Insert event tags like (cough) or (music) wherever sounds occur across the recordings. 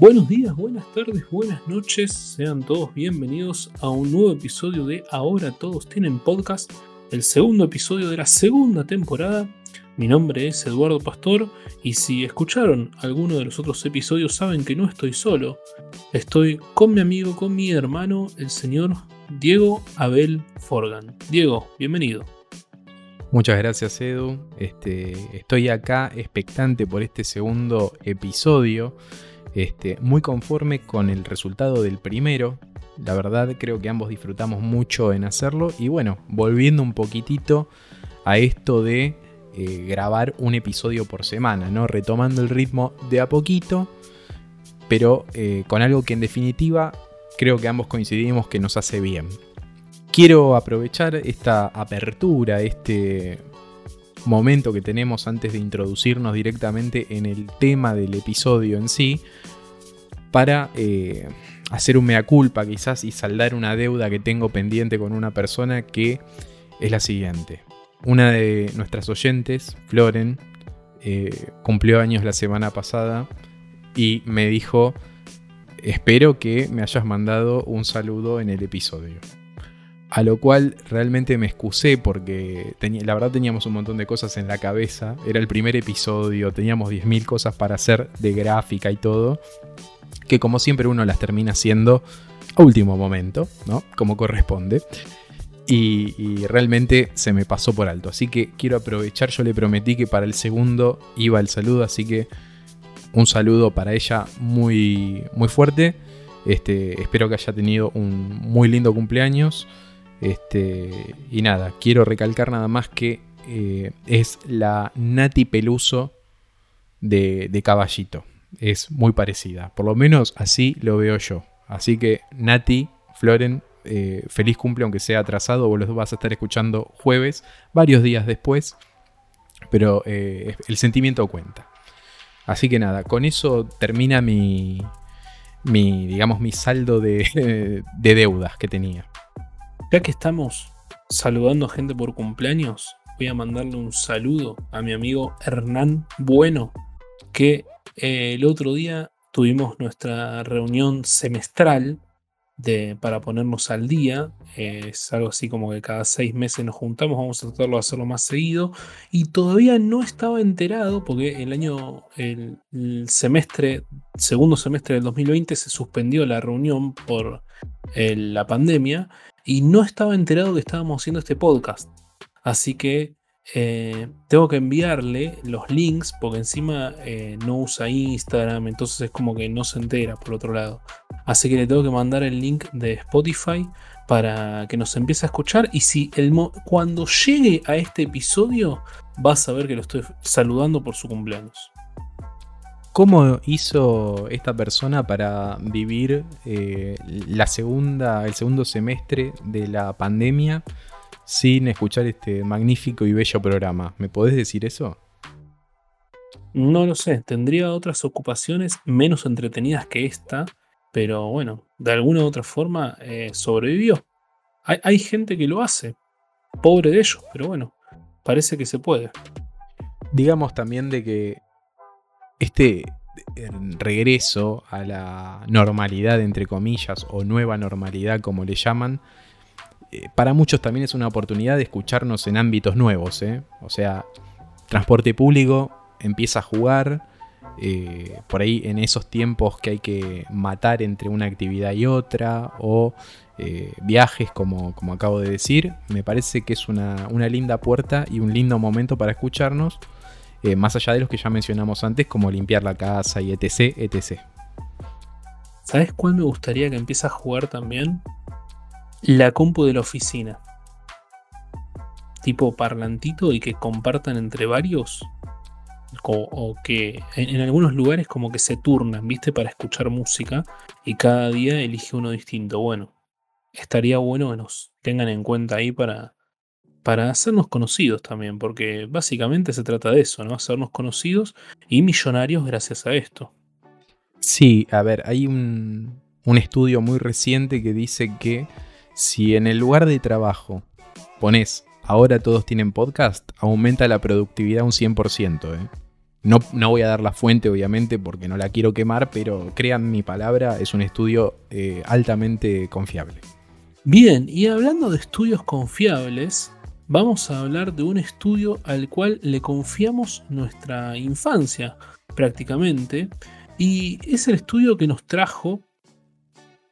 Buenos días, buenas tardes, buenas noches, sean todos bienvenidos a un nuevo episodio de Ahora Todos Tienen Podcast, el segundo episodio de la segunda temporada. Mi nombre es Eduardo Pastor y si escucharon alguno de los otros episodios saben que no estoy solo, estoy con mi amigo, con mi hermano, el señor Diego Abel Forgan. Diego, bienvenido. Muchas gracias Edu, este, estoy acá expectante por este segundo episodio este, muy conforme con el resultado del primero. La verdad creo que ambos disfrutamos mucho en hacerlo. Y bueno, volviendo un poquitito a esto de eh, grabar un episodio por semana, ¿no? Retomando el ritmo de a poquito, pero eh, con algo que en definitiva creo que ambos coincidimos que nos hace bien. Quiero aprovechar esta apertura, este momento que tenemos antes de introducirnos directamente en el tema del episodio en sí, para eh, hacer un mea culpa quizás y saldar una deuda que tengo pendiente con una persona que es la siguiente. Una de nuestras oyentes, Floren, eh, cumplió años la semana pasada y me dijo, espero que me hayas mandado un saludo en el episodio. A lo cual realmente me excusé porque la verdad teníamos un montón de cosas en la cabeza. Era el primer episodio, teníamos 10.000 cosas para hacer de gráfica y todo. Que como siempre uno las termina haciendo a último momento, ¿no? Como corresponde. Y, y, realmente se me pasó por alto. Así que quiero aprovechar, yo le prometí que para el segundo iba el saludo, así que un saludo para ella muy, muy fuerte. Este, espero que haya tenido un muy lindo cumpleaños. Este, y nada, quiero recalcar nada más que eh, es la Nati Peluso de, Caballito. Es muy parecida, por lo menos así lo veo yo. Así que Nati, Floren, eh, feliz cumple aunque sea atrasado, vos los vas a estar escuchando jueves, varios días después, pero eh, el sentimiento cuenta. Así que nada, con eso termina mi, mi digamos, mi saldo de, (laughs) de deudas que tenía. Ya que estamos saludando a gente por cumpleaños, voy a mandarle un saludo a mi amigo Hernán Bueno, que eh, el otro día tuvimos nuestra reunión semestral de, para ponernos al día. es algo así como que cada seis meses nos juntamos, vamos a tratarlo de hacerlo más seguido. Y todavía no estaba enterado porque el año, el, semestre, segundo semestre del 2020 se suspendió la reunión por eh, la pandemia y no estaba enterado que estábamos haciendo este podcast. Así que eh, tengo que enviarle los links porque encima eh, no usa Instagram, entonces es como que no se entera por otro lado. Así que le tengo que mandar el link de Spotify para que nos empiece a escuchar y si el cuando llegue a este episodio vas a ver que lo estoy saludando por su cumpleaños. ¿Cómo hizo esta persona para vivir eh, la segunda, el segundo semestre de la pandemia sin escuchar este magnífico y bello programa? ¿Me podés decir eso? No lo sé, tendría otras ocupaciones menos entretenidas que esta, pero bueno, de alguna u otra forma eh, sobrevivió. Hay, hay gente que lo hace, pobre de ellos, pero bueno, parece que se puede. Digamos también de que este regreso a la normalidad, entre comillas, o nueva normalidad, como le llaman, eh, para muchos también es una oportunidad de escucharnos en ámbitos nuevos. ¿eh? O sea, transporte público empieza a jugar. Eh, por ahí en esos tiempos que hay que matar entre una actividad y otra, o viajes, como, como, acabo de decir, me parece que es una, una linda puerta y un lindo momento para escucharnos eh, más allá de los que ya mencionamos antes, como limpiar la casa y etc. etc. ¿Sabes cuál me gustaría que empiece a jugar también? La compu de la oficina. Tipo parlantito y que compartan entre varios. O, que en, en, algunos lugares como que se turnan, ¿viste? Para escuchar música y cada día elige uno distinto. Bueno, estaría bueno que nos tengan en cuenta ahí para, para hacernos conocidos también, porque básicamente se trata de eso, ¿no? Hacernos conocidos y millonarios gracias a esto. Sí, a ver, hay un, estudio muy reciente que dice que si en el lugar de trabajo pones ahora todos tienen podcast, aumenta la productividad un 100%. ¿eh? No, no, voy a dar la fuente, obviamente, porque no la quiero quemar, pero crean mi palabra, es un estudio eh, altamente confiable. Bien, y hablando de estudios confiables, vamos a hablar de un estudio al cual le confiamos nuestra infancia, prácticamente, y es el estudio que nos trajo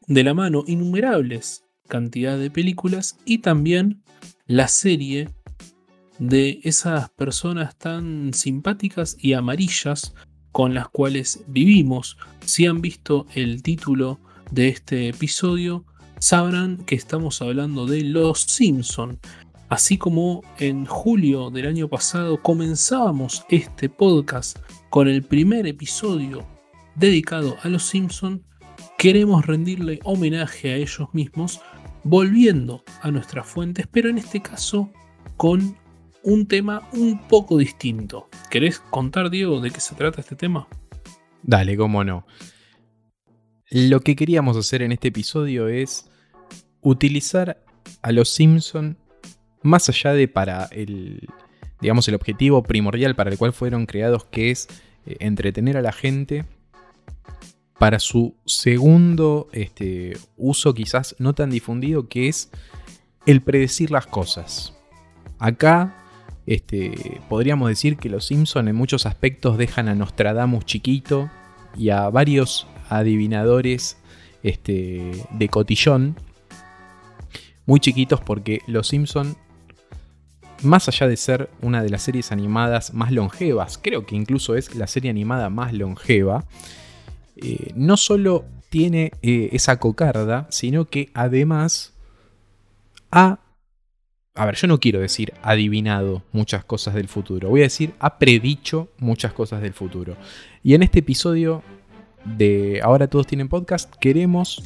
de la mano innumerables cantidad de películas y también la serie de esas personas tan simpáticas y amarillas con las cuales vivimos. Si han visto el título de este episodio, sabrán que estamos hablando de Los Simpson. Así como en julio del año pasado comenzábamos este podcast con el primer episodio dedicado a Los Simpson, queremos rendirle homenaje a ellos mismos volviendo a nuestras fuentes, pero en este caso con un tema un poco distinto. ¿Querés contar, Diego, de qué se trata este tema? Dale, cómo no. Lo que queríamos hacer en este episodio es utilizar a los Simpson más allá de para el digamos el objetivo primordial para el cual fueron creados que es eh, entretener a la gente para su segundo este, uso quizás no tan difundido que es el predecir las cosas. Acá este, podríamos decir que los Simpson en muchos aspectos dejan a Nostradamus chiquito y a varios adivinadores este, de cotillón muy chiquitos porque los Simpson más allá de ser una de las series animadas más longevas, creo que incluso es la serie animada más longeva, eh, no solo tiene eh, esa cocarda, sino que además ha a ver, yo no quiero decir adivinado muchas cosas del futuro, voy a decir ha predicho muchas cosas del futuro. Y en este episodio de Ahora todos tienen podcast queremos,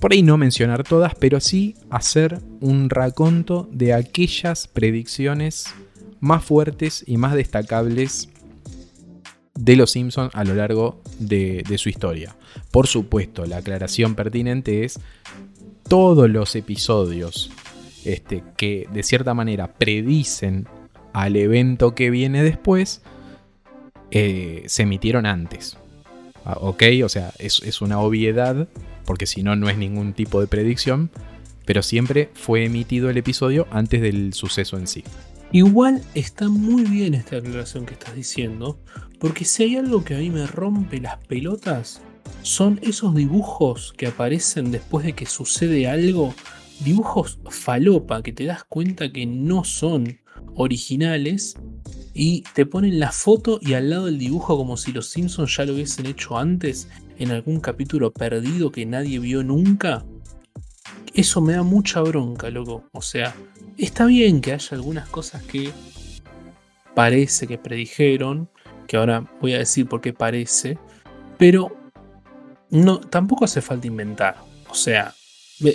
por ahí no mencionar todas, pero sí hacer un raconto de aquellas predicciones más fuertes y más destacables de los Simpsons a lo largo de, su historia. Por supuesto, la aclaración pertinente es todos los episodios este, que de cierta manera predicen al evento que viene después, eh, se emitieron antes. Ah, ¿Ok? O sea, es, una obviedad, porque si no, no es ningún tipo de predicción, pero siempre fue emitido el episodio antes del suceso en sí. Igual está muy bien esta aclaración que estás diciendo, porque si hay algo que a mí me rompe las pelotas, son esos dibujos que aparecen después de que sucede algo dibujos falopa que te das cuenta que no son originales y te ponen la foto y al lado del dibujo como si los Simpsons ya lo hubiesen hecho antes en algún capítulo perdido que nadie vio nunca. Eso me da mucha bronca, loco. O sea, está bien que haya algunas cosas que parece que predijeron, que ahora voy a decir por qué parece, pero no, tampoco hace falta inventar. O sea,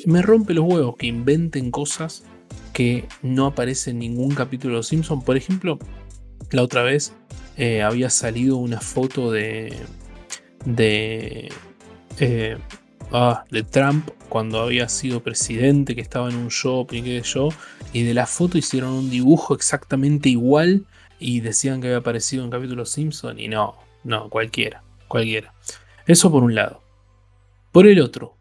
me, rompe los huevos que inventen cosas que no aparecen en ningún capítulo de Los Simpsons. Por ejemplo, la otra vez eh, había salido una foto de. de. Eh, ah, de Trump cuando había sido presidente, que estaba en un shopping, qué sé yo. Y de la foto hicieron un dibujo exactamente igual. Y decían que había aparecido en capítulo Simpson. Y no, no, cualquiera, cualquiera. Eso por un lado. Por el otro,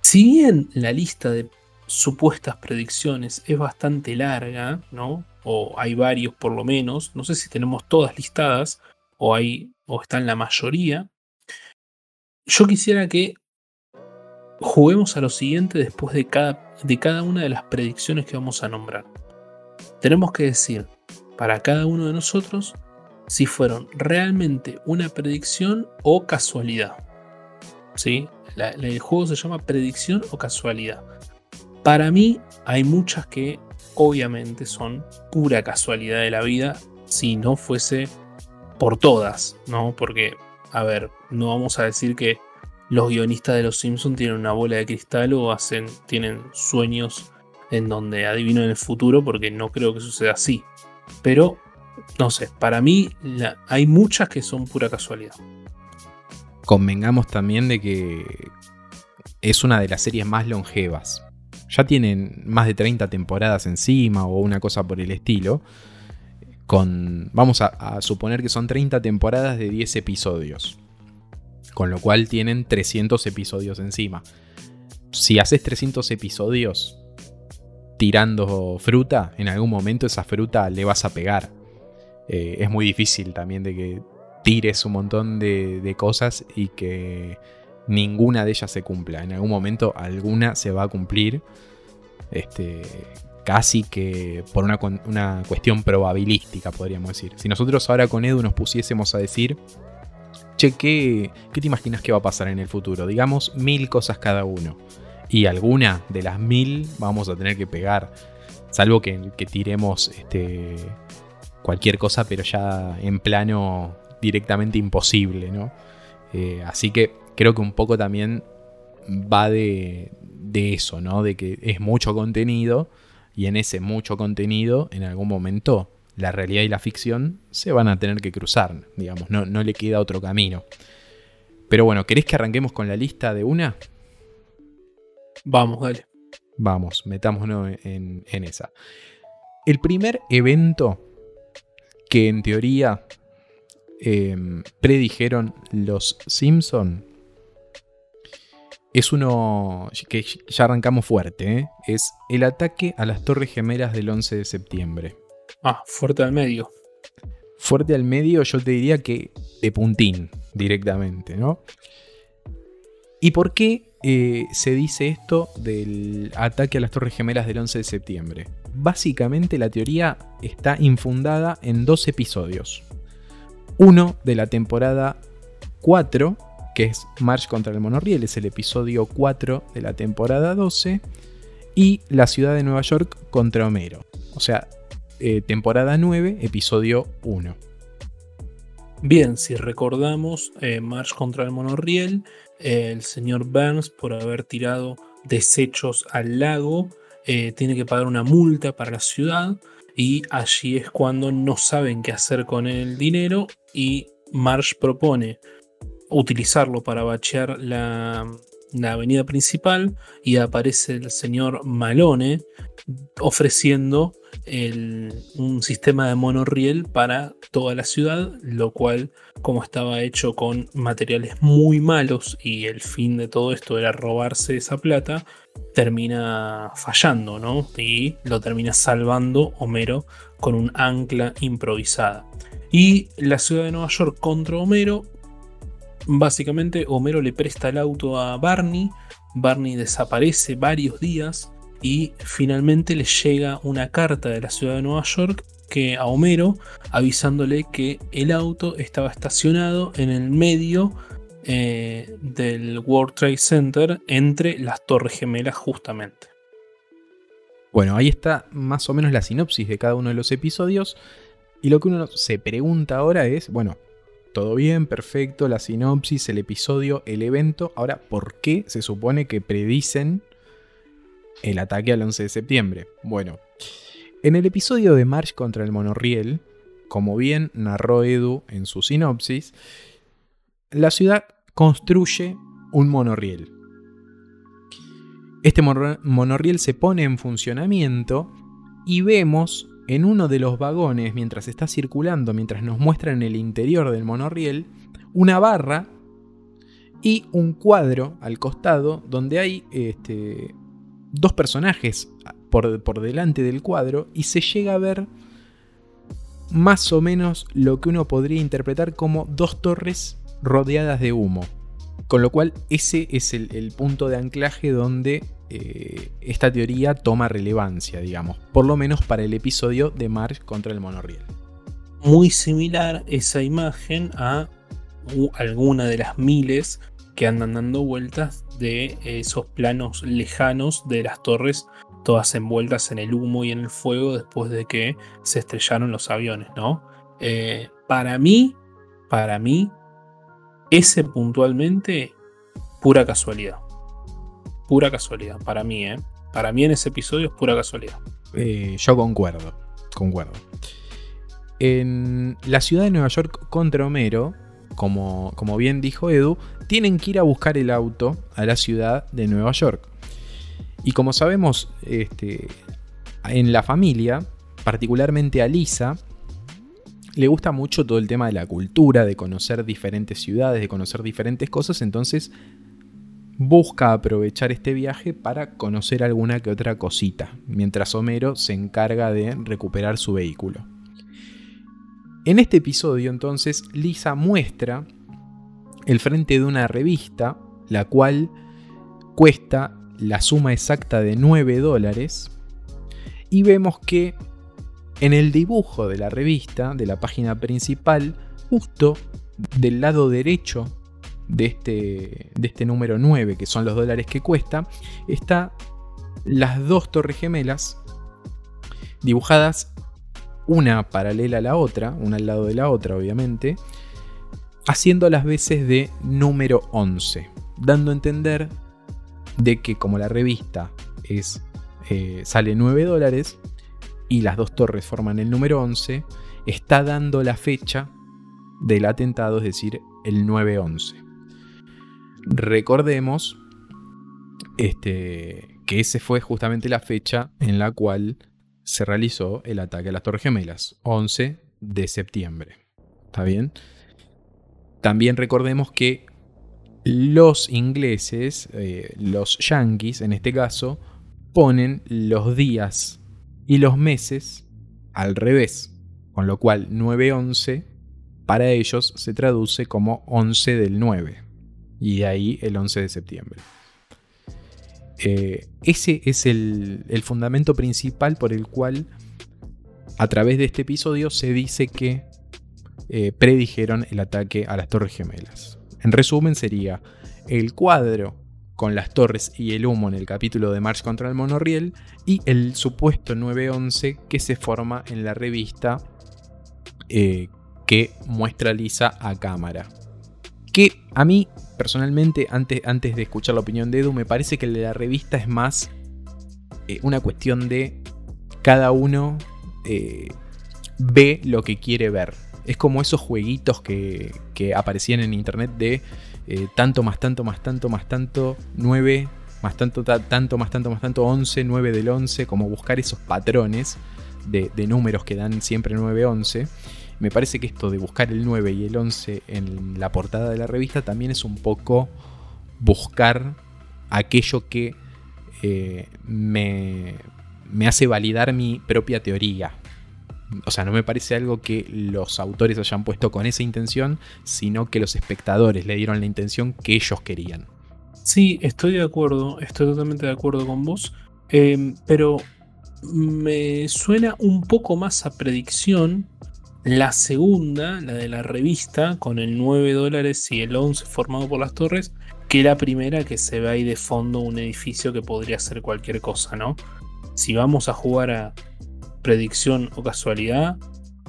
si bien la lista de supuestas predicciones es bastante larga, ¿no? O hay varios por lo menos, no sé si tenemos todas listadas o hay o están la mayoría. Yo quisiera que juguemos a lo siguiente después de cada, de cada una de las predicciones que vamos a nombrar. Tenemos que decir para cada uno de nosotros si fueron realmente una predicción o casualidad. ¿Sí? el juego se llama predicción o casualidad. Para mí hay muchas que obviamente son pura casualidad de la vida si no fuese por todas, ¿no? Porque, a ver, no vamos a decir que los guionistas de Los Simpsons tienen una bola de cristal o hacen, tienen sueños en donde adivinan el futuro, porque no creo que suceda así. Pero, no sé, para mí hay muchas que son pura casualidad convengamos también de que es una de las series más longevas. Ya tienen más de 30 temporadas encima o una cosa por el estilo. con, vamos a, suponer que son 30 temporadas de 10 episodios, con lo cual tienen 300 episodios encima. Si haces 300 episodios tirando fruta, en algún momento esa fruta le vas a pegar. Eh, es muy difícil también de que tires un montón de, de, cosas y que ninguna de ellas se cumpla. En algún momento alguna se va a cumplir. Este, casi que por una, cuestión probabilística, podríamos decir. Si nosotros ahora con Edu nos pusiésemos a decir, che, ¿qué, ¿qué te imaginas que va a pasar en el futuro? Digamos mil cosas cada uno. Y alguna de las mil vamos a tener que pegar. Salvo que, que tiremos este, cualquier cosa, pero ya en plano directamente imposible, ¿no? Eh, así que creo que un poco también va de, de eso, ¿no? De que es mucho contenido y en ese mucho contenido, en algún momento, la realidad y la ficción se van a tener que cruzar, digamos, no, no le queda otro camino. Pero bueno, ¿querés que arranquemos con la lista de una? Vamos, dale. Vamos, metámonos en, en esa. El primer evento que en teoría em, predijeron los Simpson es uno que ya arrancamos fuerte, ¿eh? es el ataque a las Torres Gemelas del 11 de septiembre. Ah, fuerte al medio. Fuerte al medio, yo te diría que de puntín directamente, ¿no? ¿Y por qué eh, se dice esto del ataque a las Torres Gemelas del 11 de septiembre? Básicamente la teoría está infundada en dos episodios. Uno de la temporada 4 que es March contra el monorriel, es el episodio 4 de la temporada 12, y La ciudad de Nueva York contra Homero, o sea, eh, temporada 9, episodio 1. Bien, si recordamos, eh, March contra el monorriel, eh, el señor Burns, por haber tirado desechos al lago, tiene que pagar una multa para la ciudad y allí es cuando no saben qué hacer con el dinero y Marsh propone utilizarlo para bachear la, avenida principal y aparece el señor Malone ofreciendo un sistema de monorriel para toda la ciudad, lo cual como estaba hecho con materiales muy malos y el fin de todo esto era robarse esa plata, termina fallando, ¿no? Y lo termina salvando Homero con un ancla improvisada. Y la ciudad de Nueva York contra Homero Básicamente Homero le presta el auto a Barney, Barney desaparece varios días y finalmente le llega una carta de la ciudad de Nueva York que a Homero avisándole que el auto estaba estacionado en el medio eh, del World Trade Center entre las torres gemelas justamente. Bueno, ahí está más o menos la sinopsis de cada uno de los episodios y lo que uno se pregunta ahora es, bueno, todo bien, perfecto, la sinopsis, el episodio, el evento. Ahora, ¿por qué se supone que predicen el ataque al 11 de septiembre? Bueno, en el episodio de March contra el monorriel, como bien narró Edu en su sinopsis, la ciudad construye un monorriel. Este monorriel se pone en funcionamiento y vemos en uno de los vagones, mientras está circulando, mientras nos muestran el interior del monorriel, una barra y un cuadro al costado donde hay este, dos personajes por, por delante del cuadro y se llega a ver más o menos lo que uno podría interpretar como dos torres rodeadas de humo. Con lo cual ese es el punto de anclaje donde eh, esta teoría toma relevancia, digamos, por lo menos para el episodio de March contra el monorriel. Muy similar esa imagen a alguna de las miles que andan dando vueltas de esos planos lejanos de las torres, todas envueltas en el humo y en el fuego después de que se estrellaron los aviones, ¿no? Eh, para mí, para mí, ese puntualmente, pura casualidad pura casualidad, para mí, ¿eh? Para mí en ese episodio es pura casualidad. Eh, yo concuerdo, concuerdo. En la ciudad de Nueva York contra Homero, como, como bien dijo Edu, tienen que ir a buscar el auto a la ciudad de Nueva York. Y como sabemos, este, en la familia, particularmente a Lisa, le gusta mucho todo el tema de la cultura, de conocer diferentes ciudades, de conocer diferentes cosas, entonces busca aprovechar este viaje para conocer alguna que otra cosita, mientras Homero se encarga de recuperar su vehículo. En este episodio entonces Lisa muestra el frente de una revista, la cual cuesta la suma exacta de 9 dólares, y vemos que en el dibujo de la revista, de la página principal, justo del lado derecho de este, de este número 9, que son los dólares que cuesta, está las dos torres gemelas dibujadas una paralela a la otra, una al lado de la otra obviamente, haciendo las veces de número 11, dando a entender de que como la revista es, eh, sale 9 dólares y las dos torres forman el número 11, está dando la fecha del atentado, es decir, el 9-11. Recordemos este, que ese fue justamente la fecha en la cual se realizó el ataque a las Torres Gemelas, 11 de septiembre. ¿Está bien? También recordemos que los ingleses, eh, los yankees en este caso, ponen los días y los meses al revés, con lo cual 9-11 para ellos se traduce como 11 del 9 y de ahí el 11 de septiembre. Eh, ese es el, fundamento principal por el cual a través de este episodio se dice que eh, predijeron el ataque a las Torres Gemelas. En resumen sería el cuadro con las torres y el humo en el capítulo de March contra el monorriel y el supuesto 911 que se forma en la revista eh, que muestra Lisa a cámara. Que a mí personalmente, antes, antes de escuchar la opinión de Edu, me parece que la revista es más eh, una cuestión de cada uno eh, ve lo que quiere ver. Es como esos jueguitos que, aparecían en internet de eh, tanto más tanto más tanto más tanto 9 más tanto tanto más tanto más tanto 11, 9 del 11, como buscar esos patrones de, de números que dan siempre 9, 11. Me parece que esto de buscar el 9 y el 11 en la portada de la revista también es un poco buscar aquello que eh, me, me hace validar mi propia teoría. O sea, no me parece algo que los autores hayan puesto con esa intención, sino que los espectadores le dieron la intención que ellos querían. Sí, estoy de acuerdo, estoy totalmente de acuerdo con vos, eh, pero me suena un poco más a predicción la segunda, la de la revista, con el 9 dólares y el 11 formado por las torres, que la primera que se ve ahí de fondo un edificio que podría ser cualquier cosa, ¿no? Si vamos a jugar a predicción o casualidad,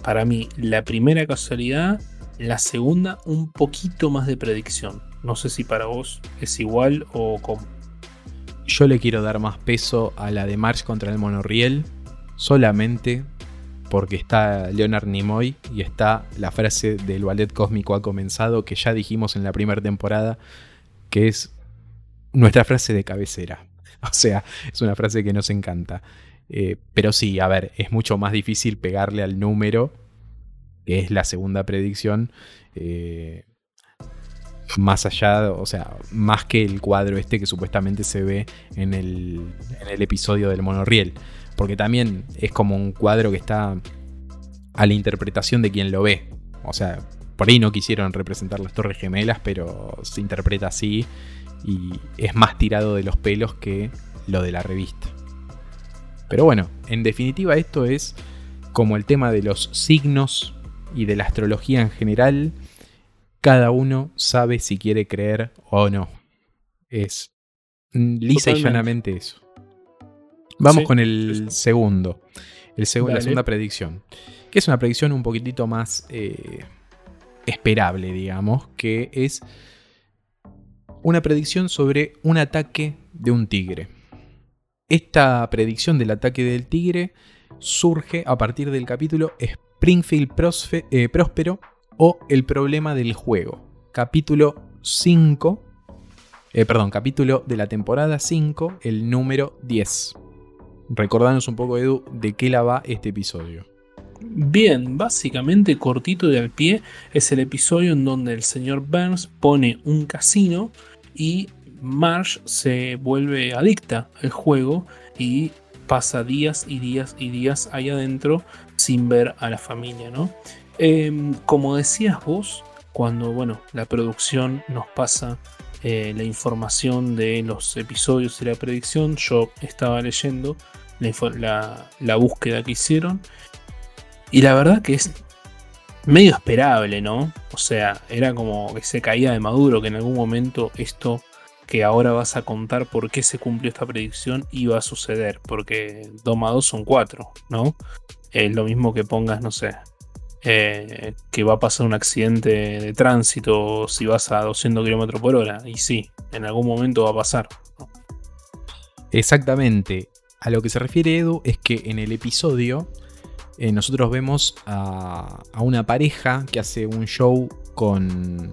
para mí la primera casualidad, la segunda un poquito más de predicción. No sé si para vos es igual o cómo. Yo le quiero dar más peso a la de March contra el monorriel, solamente porque está Leonard Nimoy y está la frase del ballet cósmico ha comenzado que ya dijimos en la primera temporada, que es nuestra frase de cabecera. (laughs) O sea, es una frase que nos encanta. Eh, pero sí, a ver, es mucho más difícil pegarle al número, que es la segunda predicción, eh, más allá, o sea, más que el cuadro este que supuestamente se ve en el, en el episodio del monorriel porque también es como un cuadro que está a la interpretación de quien lo ve. O sea, por ahí no quisieron representar las Torres Gemelas, pero se interpreta así y es más tirado de los pelos que lo de la revista. Pero bueno, en definitiva esto es como el tema de los signos y de la astrología en general. Cada uno sabe si quiere creer o no. Es lisa y llanamente eso. Vamos con el segundo. El la segunda predicción. Que es una predicción un poquitito más eh, esperable, digamos. Que es una predicción sobre un ataque de un tigre. Esta predicción del ataque del tigre surge a partir del capítulo Springfield eh, Próspero o El problema del juego. Capítulo 5. Eh, perdón, capítulo de la temporada 5, el número 10. Recordanos un poco, Edu, de qué la va este episodio. Bien, básicamente cortito de al pie es el episodio en donde el señor Burns pone un casino y Marsh se vuelve adicta al juego y pasa días y días y días ahí adentro sin ver a la familia, ¿no? Em, como decías vos, cuando bueno, la producción nos pasa eh, la información de los episodios y la predicción, yo estaba leyendo la, búsqueda que hicieron y la verdad que es medio esperable, ¿no? O sea, era como que se caía de maduro, que en algún momento esto que ahora vas a contar por qué se cumplió esta predicción iba a suceder, porque 2 más 2 son 4, ¿no? Es lo mismo que pongas, no sé, eh, que va a pasar un accidente de tránsito si vas a 200 km por hora, y sí, en algún momento va a pasar. Exactamente. A lo que se refiere Edu es que en el episodio eh, nosotros vemos a, una pareja que hace un show con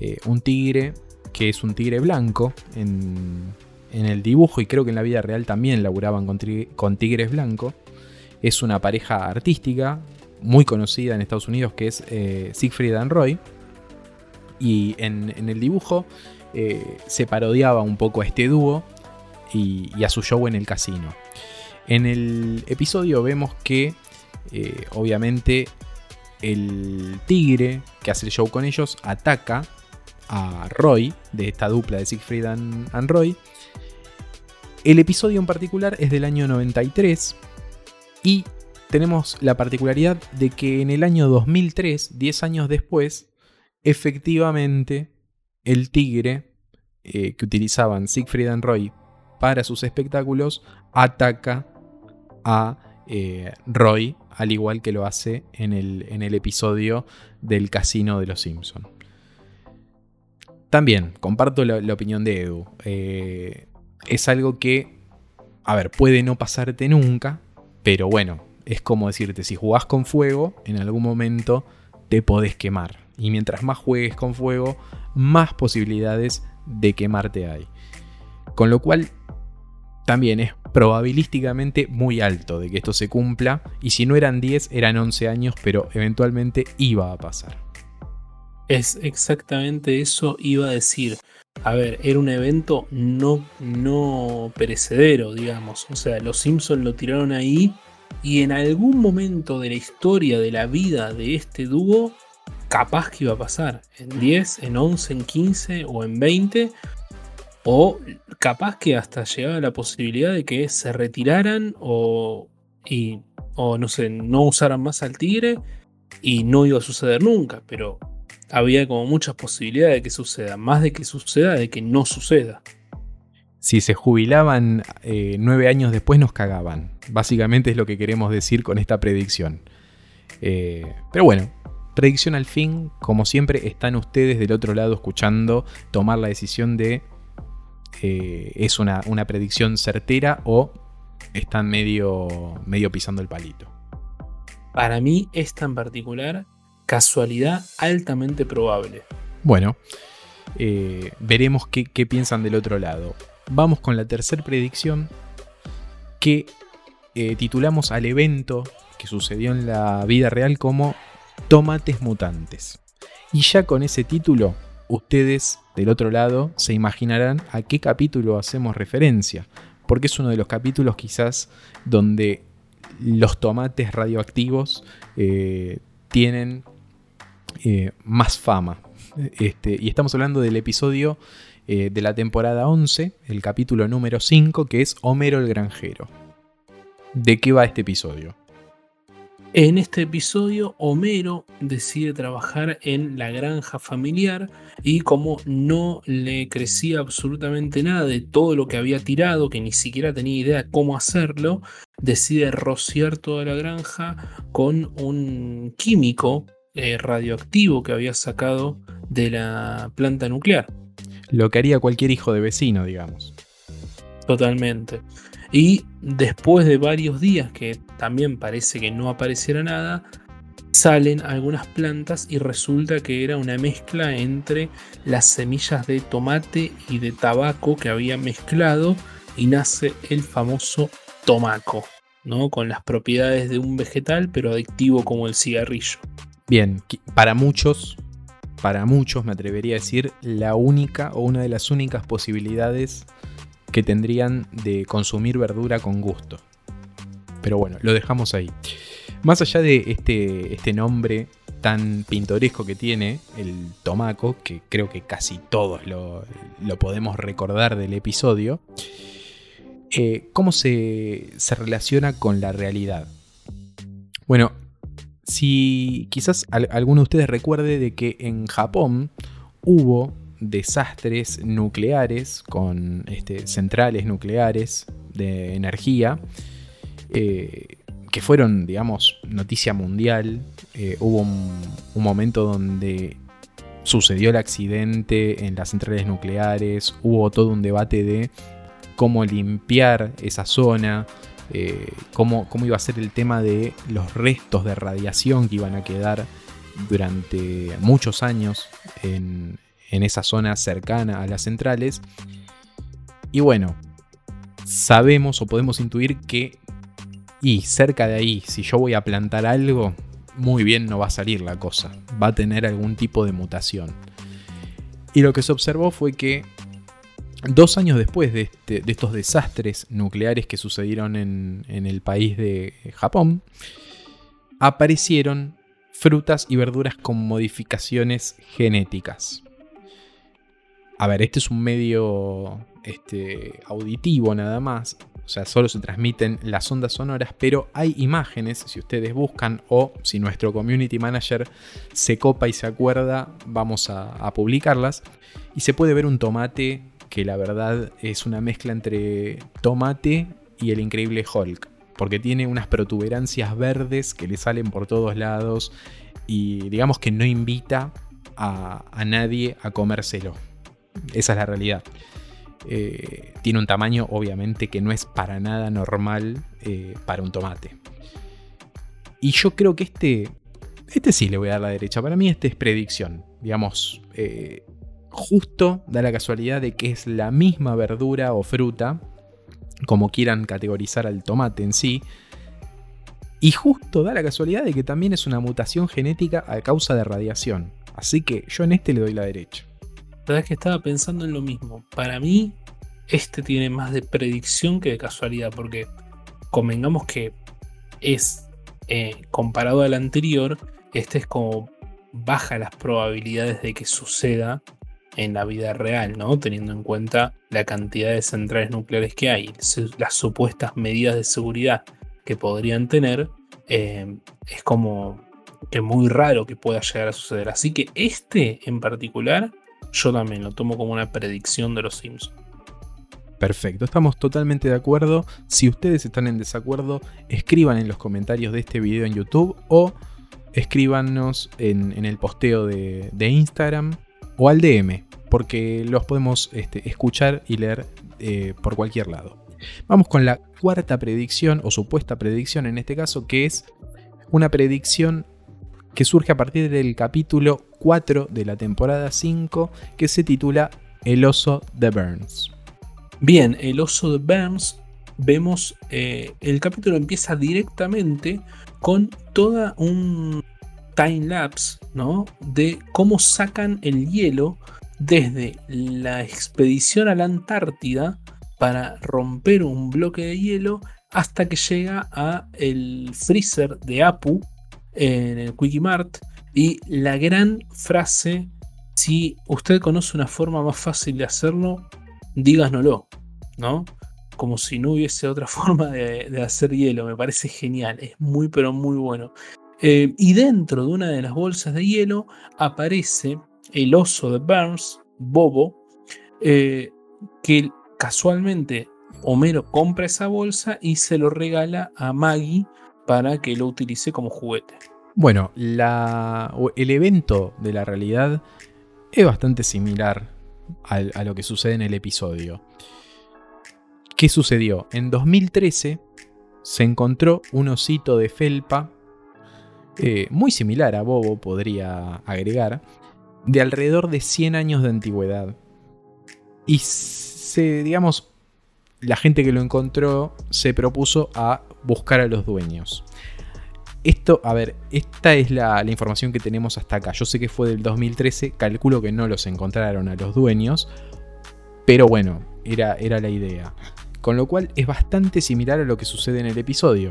eh, un tigre que es un tigre blanco en, el dibujo y creo que en la vida real también laburaban con, tigres blancos. Es una pareja artística muy conocida en Estados Unidos que es eh, Siegfried and Roy. Y en, el dibujo eh, se parodiaba un poco a este dúo y, a su show en el casino. En el episodio vemos que eh, obviamente el tigre que hace el show con ellos ataca a Roy, de esta dupla de Siegfried and, Roy. El episodio en particular es del año 93 y tenemos la particularidad de que en el año 2003, 10 años después, efectivamente el tigre eh, que utilizaban Siegfried and Roy para sus espectáculos ataca a eh, Roy, al igual que lo hace en el, episodio del Casino de los Simpsons. También, comparto la, opinión de Edu. Eh, es algo que, a ver, puede no pasarte nunca, pero bueno, es como decirte, si jugás con fuego, en algún momento te podés quemar. Y mientras más juegues con fuego, más posibilidades de quemarte hay. Con lo cual, también es probabilísticamente muy alto de que esto se cumpla. Y si no eran 10, eran 11 años, pero eventualmente iba a pasar. Es exactamente eso iba a decir. A ver, era un evento no, no perecedero, digamos. O sea, los Simpsons lo tiraron ahí y en algún momento de la historia de la vida de este dúo, capaz que iba a pasar. En 10, en 11, en 15 o en 20. O capaz que hasta llegaba la posibilidad de que se retiraran o, y, o no no usaran más al tigre y no iba a suceder nunca. Pero había como muchas posibilidades de que suceda, más de que suceda, de que no suceda. Si se jubilaban eh, nueve años después nos cagaban. Básicamente es lo que queremos decir con esta predicción. Eh, pero bueno, predicción al fin, como siempre, están ustedes del otro lado escuchando tomar la decisión de eh, es una, una, predicción certera o están medio, medio pisando el palito. Para mí, esta en particular casualidad altamente probable. Bueno, veremos qué, piensan del otro lado. Vamos con la tercera predicción que eh, titulamos al evento que sucedió en la vida real como Tomates Mutantes. Y ya con ese título, ustedes del otro lado se imaginarán a qué capítulo hacemos referencia, porque es uno de los capítulos quizás donde los tomates radioactivos eh, tienen eh, más fama. Este, y estamos hablando del episodio eh, de la temporada 11, el capítulo número 5, que es Homero el Granjero. ¿De qué va este episodio? En este episodio, Homero decide trabajar en la granja familiar y como no le crecía absolutamente nada de todo lo que había tirado, que ni siquiera tenía idea cómo hacerlo, decide rociar toda la granja con un químico eh, radioactivo que había sacado de la planta nuclear. Lo que haría cualquier hijo de vecino, digamos. Totalmente. Y después de varios días que también parece que no apareciera nada, salen algunas plantas y resulta que era una mezcla entre las semillas de tomate y de tabaco que había mezclado y nace el famoso tomaco. ¿no? Con las propiedades de un vegetal, pero adictivo como el cigarrillo. Bien, para muchos, para muchos me atrevería a decir, la única o una de las únicas posibilidades que tendrían de consumir verdura con gusto. Pero bueno, lo dejamos ahí. Más allá de este, este nombre tan pintoresco que tiene, el tomaco, que creo que casi todos lo, podemos recordar del episodio, eh, ¿cómo se, se relaciona con la realidad? Bueno, si quizás alguno de ustedes recuerde de que en Japón hubo desastres nucleares con este, centrales nucleares de energía eh, que fueron, digamos, noticia mundial. Eh, hubo un, momento donde sucedió el accidente en las centrales nucleares, hubo todo un debate de cómo limpiar esa zona, eh, cómo, cómo, iba a ser el tema de los restos de radiación que iban a quedar durante muchos años en, en esa zona cercana a las centrales. Y bueno, sabemos o podemos intuir que y cerca de ahí, si yo voy a plantar algo, muy bien no va a salir la cosa, va a tener algún tipo de mutación. Y lo que se observó fue que dos años después de, este, estos desastres nucleares que sucedieron en, el país de Japón, aparecieron frutas y verduras con modificaciones genéticas. A ver, este es un medio este, auditivo nada más, o sea, solo se transmiten las ondas sonoras, pero hay imágenes, si ustedes buscan o si nuestro community manager se copa y se acuerda, vamos a publicarlas. Y se puede ver un tomate que la verdad es una mezcla entre tomate y el increíble Hulk, porque tiene unas protuberancias verdes que le salen por todos lados y digamos que no invita a, a nadie a comérselo. Esa es la realidad. Eh, tiene un tamaño obviamente que no es para nada normal eh, para un tomate. Y yo creo que este, este sí le voy a dar la derecha. Para mí este es predicción. Digamos, eh, justo da la casualidad de que es la misma verdura o fruta, como quieran categorizar al tomate en sí. Y justo da la casualidad de que también es una mutación genética a causa de radiación. Así que yo en este le doy la derecha. La verdad es que estaba pensando en lo mismo. Para mí, este tiene más de predicción que de casualidad, porque convengamos que es, eh, comparado al anterior, este es como baja las probabilidades de que suceda en la vida real, ¿no? Teniendo en cuenta la cantidad de centrales nucleares que hay, las supuestas medidas de seguridad que podrían tener, eh, es como que muy raro que pueda llegar a suceder. Así que este en particular yo también lo tomo como una predicción de los Sims. Perfecto, estamos totalmente de acuerdo. Si ustedes están en desacuerdo, escriban en los comentarios de este video en YouTube o escríbanos en, el posteo de, Instagram o al DM, porque los podemos este, escuchar y leer eh, por cualquier lado. Vamos con la cuarta predicción, o supuesta predicción en este caso, que es una predicción que surge a partir del capítulo 4 de la temporada 5 que se titula El oso de Burns. Bien, el oso de Burns, vemos, eh, el capítulo empieza directamente con toda un time lapse, ¿no? De cómo sacan el hielo desde la expedición a la Antártida para romper un bloque de hielo hasta que llega a el freezer de Apu en el Quickie Y la gran frase, si usted conoce una forma más fácil de hacerlo, díganoslo, ¿no? Como si no hubiese otra (laughs) forma de, hacer hielo. Me parece genial, es muy pero muy bueno. Eh, y dentro de una de las bolsas de hielo aparece el oso de Burns, Bobo, eh, que casualmente Homero compra esa bolsa y se lo regala a Maggie para que lo utilice como juguete. Bueno, el evento de la realidad es bastante similar a, lo que sucede en el episodio. ¿Qué sucedió? En 2013 se encontró un osito de felpa, eh, muy similar a Bobo, podría agregar, de alrededor de 100 años de antigüedad. Y se, digamos, la gente que lo encontró se propuso a buscar a los dueños. Esto, a ver, esta es la, información que tenemos hasta acá. Yo sé que fue del 2013, calculo que no los encontraron a los dueños, pero bueno, era, era la idea. Con lo cual es bastante similar a lo que sucede en el episodio.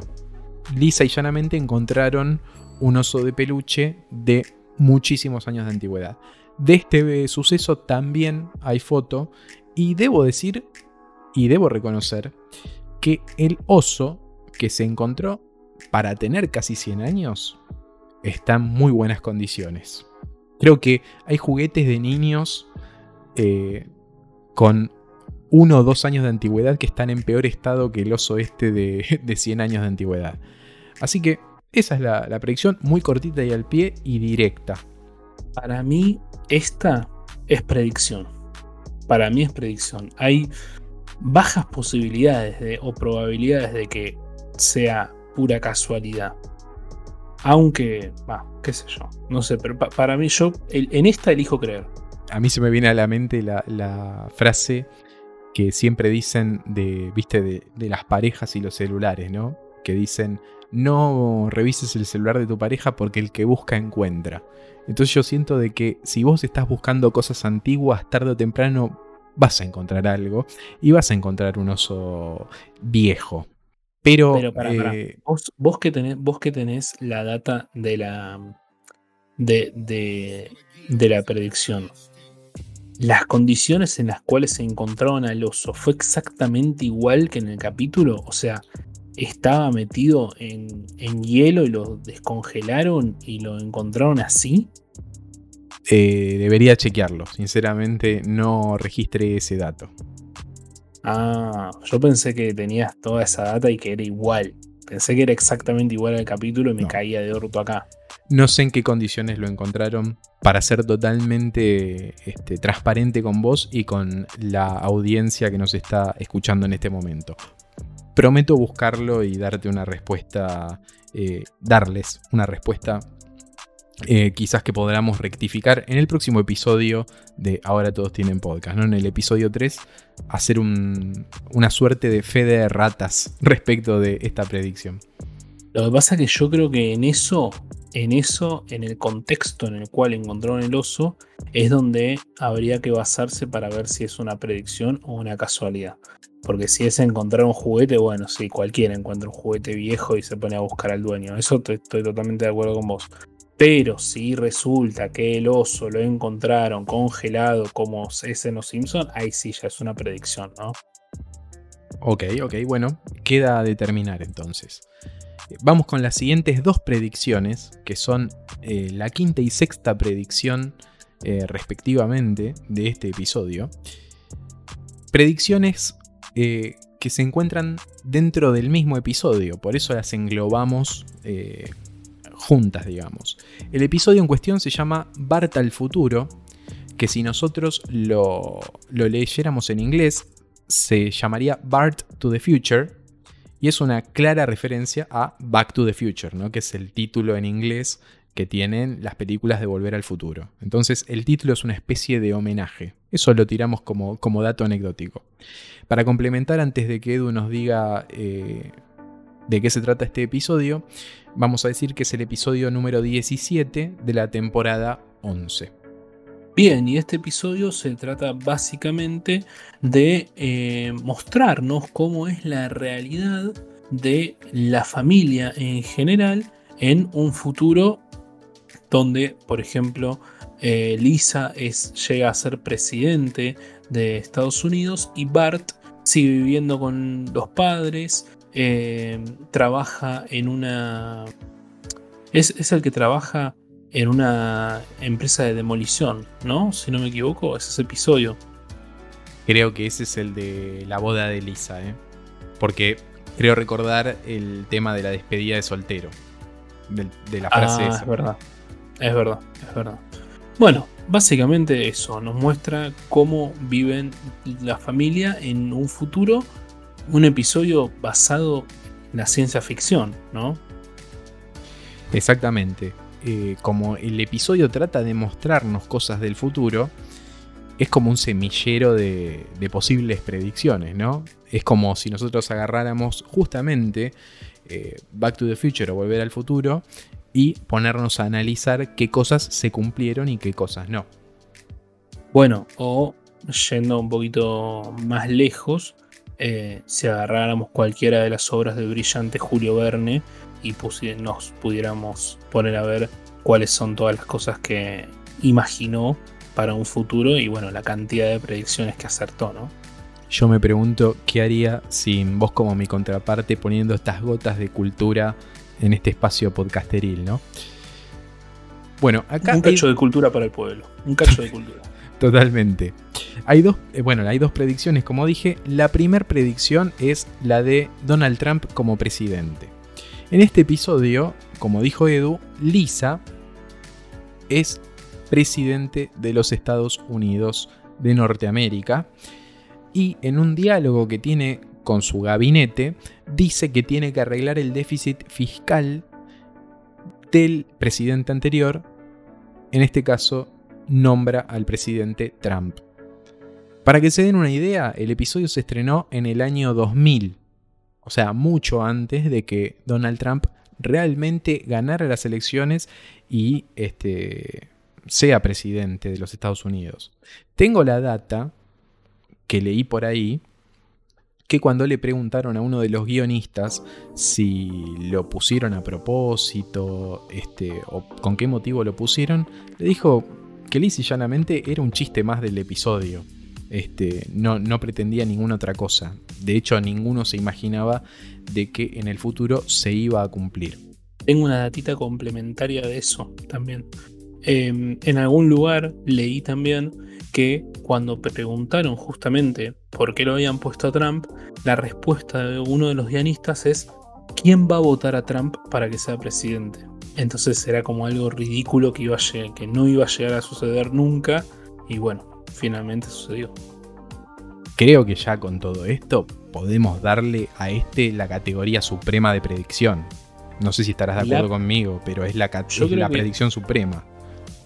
Lisa y llanamente encontraron un oso de peluche de muchísimos años de antigüedad. De este suceso también hay foto y debo decir y debo reconocer que el oso que se encontró para tener casi 100 años está en muy buenas condiciones. Creo que hay juguetes de niños eh, con uno o dos años de antigüedad que están en peor estado que el oso este de, (laughs) de 100 años de antigüedad. Así que esa es la, la predicción, muy cortita y al pie y directa. Para mí, esta es predicción. Para mí es predicción. Hay bajas posibilidades de, o probabilidades de que sea pura casualidad. Aunque, qué sé yo, no sé, pero para mí yo en esta elijo creer. A mí se me viene a la mente la, frase que siempre dicen de, viste, de, de, las parejas y los celulares, ¿no? Que dicen, no revises el celular de tu pareja porque el que busca encuentra. Entonces yo siento de que si vos estás buscando cosas antiguas, tarde o temprano vas a encontrar algo y vas a encontrar un oso viejo. Pero, eh, Vos, que tenés, vos que tenés la data de la, de, de, la predicción, las condiciones en las cuales se encontraron al oso fue exactamente igual que en el capítulo. O sea, estaba metido en, hielo y lo descongelaron y lo encontraron así? Eh, debería chequearlo. Sinceramente, no registré ese dato. Ah, yo pensé que tenías toda esa data y que era igual. Pensé que era exactamente igual al capítulo y me caía de orto acá. No sé en qué condiciones lo encontraron para ser totalmente este, transparente con vos y con la audiencia que nos está escuchando en este momento prometo buscarlo y darte una respuesta, eh, darles una respuesta eh, quizás que podamos rectificar en el próximo episodio de Ahora todos tienen podcast, ¿no? En el episodio 3, hacer una suerte de fe de ratas (laughs) respecto de esta predicción. Lo que pasa es que yo creo que en eso, en eso, en el contexto en el cual encontraron el oso, es donde habría que basarse para ver si es una predicción o una casualidad. Porque si es encontrar un juguete, bueno, sí, cualquiera encuentra un juguete viejo y se pone a buscar al dueño. Eso estoy totalmente de acuerdo con vos. Pero si resulta que el oso lo encontraron congelado como es en los Simpsons, ahí sí ya es una predicción, ¿no? Ok, ok, bueno, queda a determinar entonces. Vamos con las siguientes dos predicciones, que son eh, la quinta y sexta predicción eh, respectivamente de este episodio. Predicciones eh, que se encuentran dentro del mismo episodio, por eso las englobamos juntas, digamos. El episodio en cuestión se llama Bart al futuro, que si nosotros lo, lo leyéramos en inglés, se llamaría Bart to the Future, y es una clara referencia a Back to the Future, ¿no? que es el título en inglés que tienen las películas de Volver al Futuro. Entonces el título es una especie de homenaje. Eso lo tiramos como, como dato anecdótico. Para complementar, antes de que Edu nos diga eh, de qué se trata este episodio, vamos a decir que es el episodio número 17 de la temporada 11. Bien, y este episodio se trata básicamente de eh, mostrarnos cómo es la realidad de la familia en general en un futuro donde, por ejemplo, eh, Lisa es, llega a ser presidente de Estados Unidos y Bart sigue viviendo con los padres, eh, trabaja en una... Es, el que trabaja en una empresa de demolición, ¿no? Si no me equivoco, es ese episodio. Creo que ese es el de la boda de Lisa, ¿eh? Porque creo recordar el tema de la despedida de soltero. De, la frase ah, esa. Es verdad, es verdad, es verdad. Bueno, básicamente eso, nos muestra cómo viven la familia en un futuro, un episodio basado en la ciencia ficción, ¿no? Exactamente. Eh, como el episodio trata de mostrarnos cosas del futuro, es como un semillero de, posibles predicciones, ¿no? es como si nosotros agarráramos justamente eh, Back to the Future o Volver al Futuro y ponernos a analizar qué cosas se cumplieron y qué cosas no. Bueno, o yendo un poquito más lejos, eh, si agarráramos cualquiera de las obras del brillante Julio Verne y nos pudiéramos poner a ver cuáles son todas las cosas que imaginó para un futuro y bueno, la cantidad de predicciones que acertó, ¿no? Yo me pregunto qué haría sin vos como mi contraparte poniendo estas gotas de cultura en este espacio podcasteril, ¿no? Bueno, acá. Un cacho de cultura para el pueblo. Un cacho de cultura. (laughs) Totalmente. Hay dos, eh, bueno, hay dos predicciones, como dije. La primera predicción es la de Donald Trump como presidente. En este episodio, como dijo Edu, Lisa es presidente de los Estados Unidos de Norteamérica y en un diálogo que tiene con su gabinete dice que tiene que arreglar el déficit fiscal del presidente anterior, en este caso nombra al presidente Trump. Para que se den una idea, el episodio se estrenó en el año 2000, o sea, mucho antes de que Donald Trump realmente ganara las elecciones y este, sea presidente de los Estados Unidos. Tengo la data que leí por ahí, que cuando le preguntaron a uno de los guionistas si lo pusieron a propósito, este, o con qué motivo lo pusieron, le dijo que lisa llanamente era un chiste más del episodio. Este, no, pretendía ninguna otra cosa. De hecho, ninguno se imaginaba de que en el futuro se iba a cumplir. Tengo una datita complementaria de eso también. Em, en algún lugar leí también que cuando preguntaron justamente por qué lo habían puesto a Trump, la respuesta de uno de los guionistas es ¿quién va a votar a Trump para que sea presidente? Entonces era como algo ridículo que no iba a llegar a suceder nunca y bueno, finalmente sucedió. Creo que ya con todo esto podemos darle a este la categoría suprema de predicción. No sé si estarás de acuerdo conmigo, pero es la, la predicción suprema.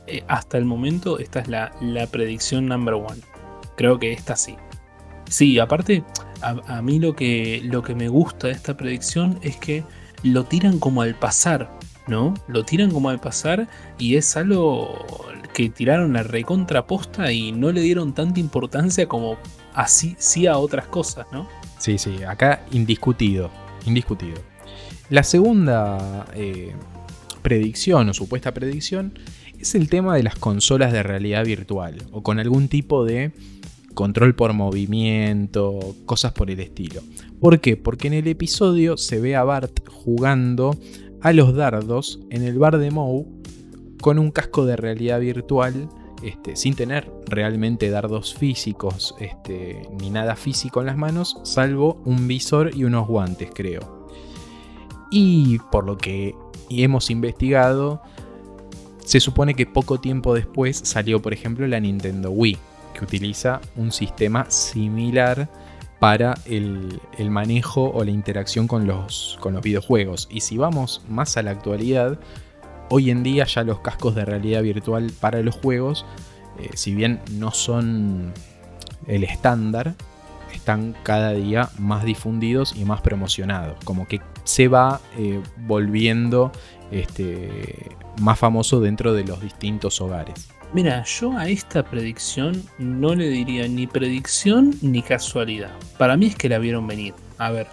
Eh, hasta el momento esta es la, la, predicción number one. Creo que esta sí. Sí, aparte, a, mí lo que, lo que me gusta de esta predicción es que lo tiran como al pasar, ¿no? Lo tiran como al pasar y es algo que tiraron la recontraposta y no le dieron tanta importancia como así sí a otras cosas, ¿no? Sí, sí, acá indiscutido, indiscutido. La segunda eh, predicción o supuesta predicción es el tema de las consolas de realidad virtual o con algún tipo de control por movimiento, cosas por el estilo. ¿Por qué? Porque en el episodio se ve a Bart jugando a los dardos en el bar de Moe con un casco de realidad virtual. Este, sin tener realmente dardos físicos este, ni nada físico en las manos, salvo un visor y unos guantes, creo. Y por lo que hemos investigado, se supone que poco tiempo después salió, por ejemplo, la Nintendo Wii, que utiliza un sistema similar para el, manejo o la interacción con los, con los videojuegos. Y si vamos más a la actualidad, hoy en día ya los cascos de realidad virtual para los juegos, eh, si bien no son el estándar, están cada día más difundidos y más promocionados. Como que se va eh, volviendo este, más famoso dentro de los distintos hogares. Mira, yo a esta predicción no le diría ni predicción ni casualidad. Para mí es que la vieron venir. A ver,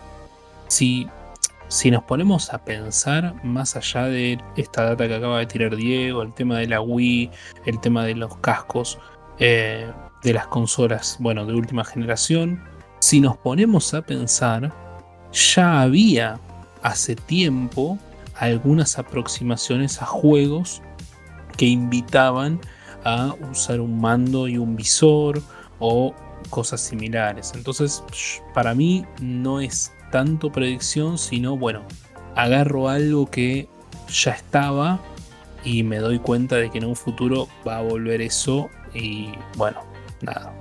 si, si nos ponemos a pensar más allá de esta data que acaba de tirar Diego, el tema de la Wii, el tema de los cascos, eh, de las consolas, bueno, de última generación, si nos ponemos a pensar, ya había hace tiempo algunas aproximaciones a juegos que invitaban a usar un mando y un visor o cosas similares. Entonces, para mí no es tanto predicción, sino bueno, agarro algo que ya estaba y me doy cuenta de que en un futuro va a volver eso y bueno, nada.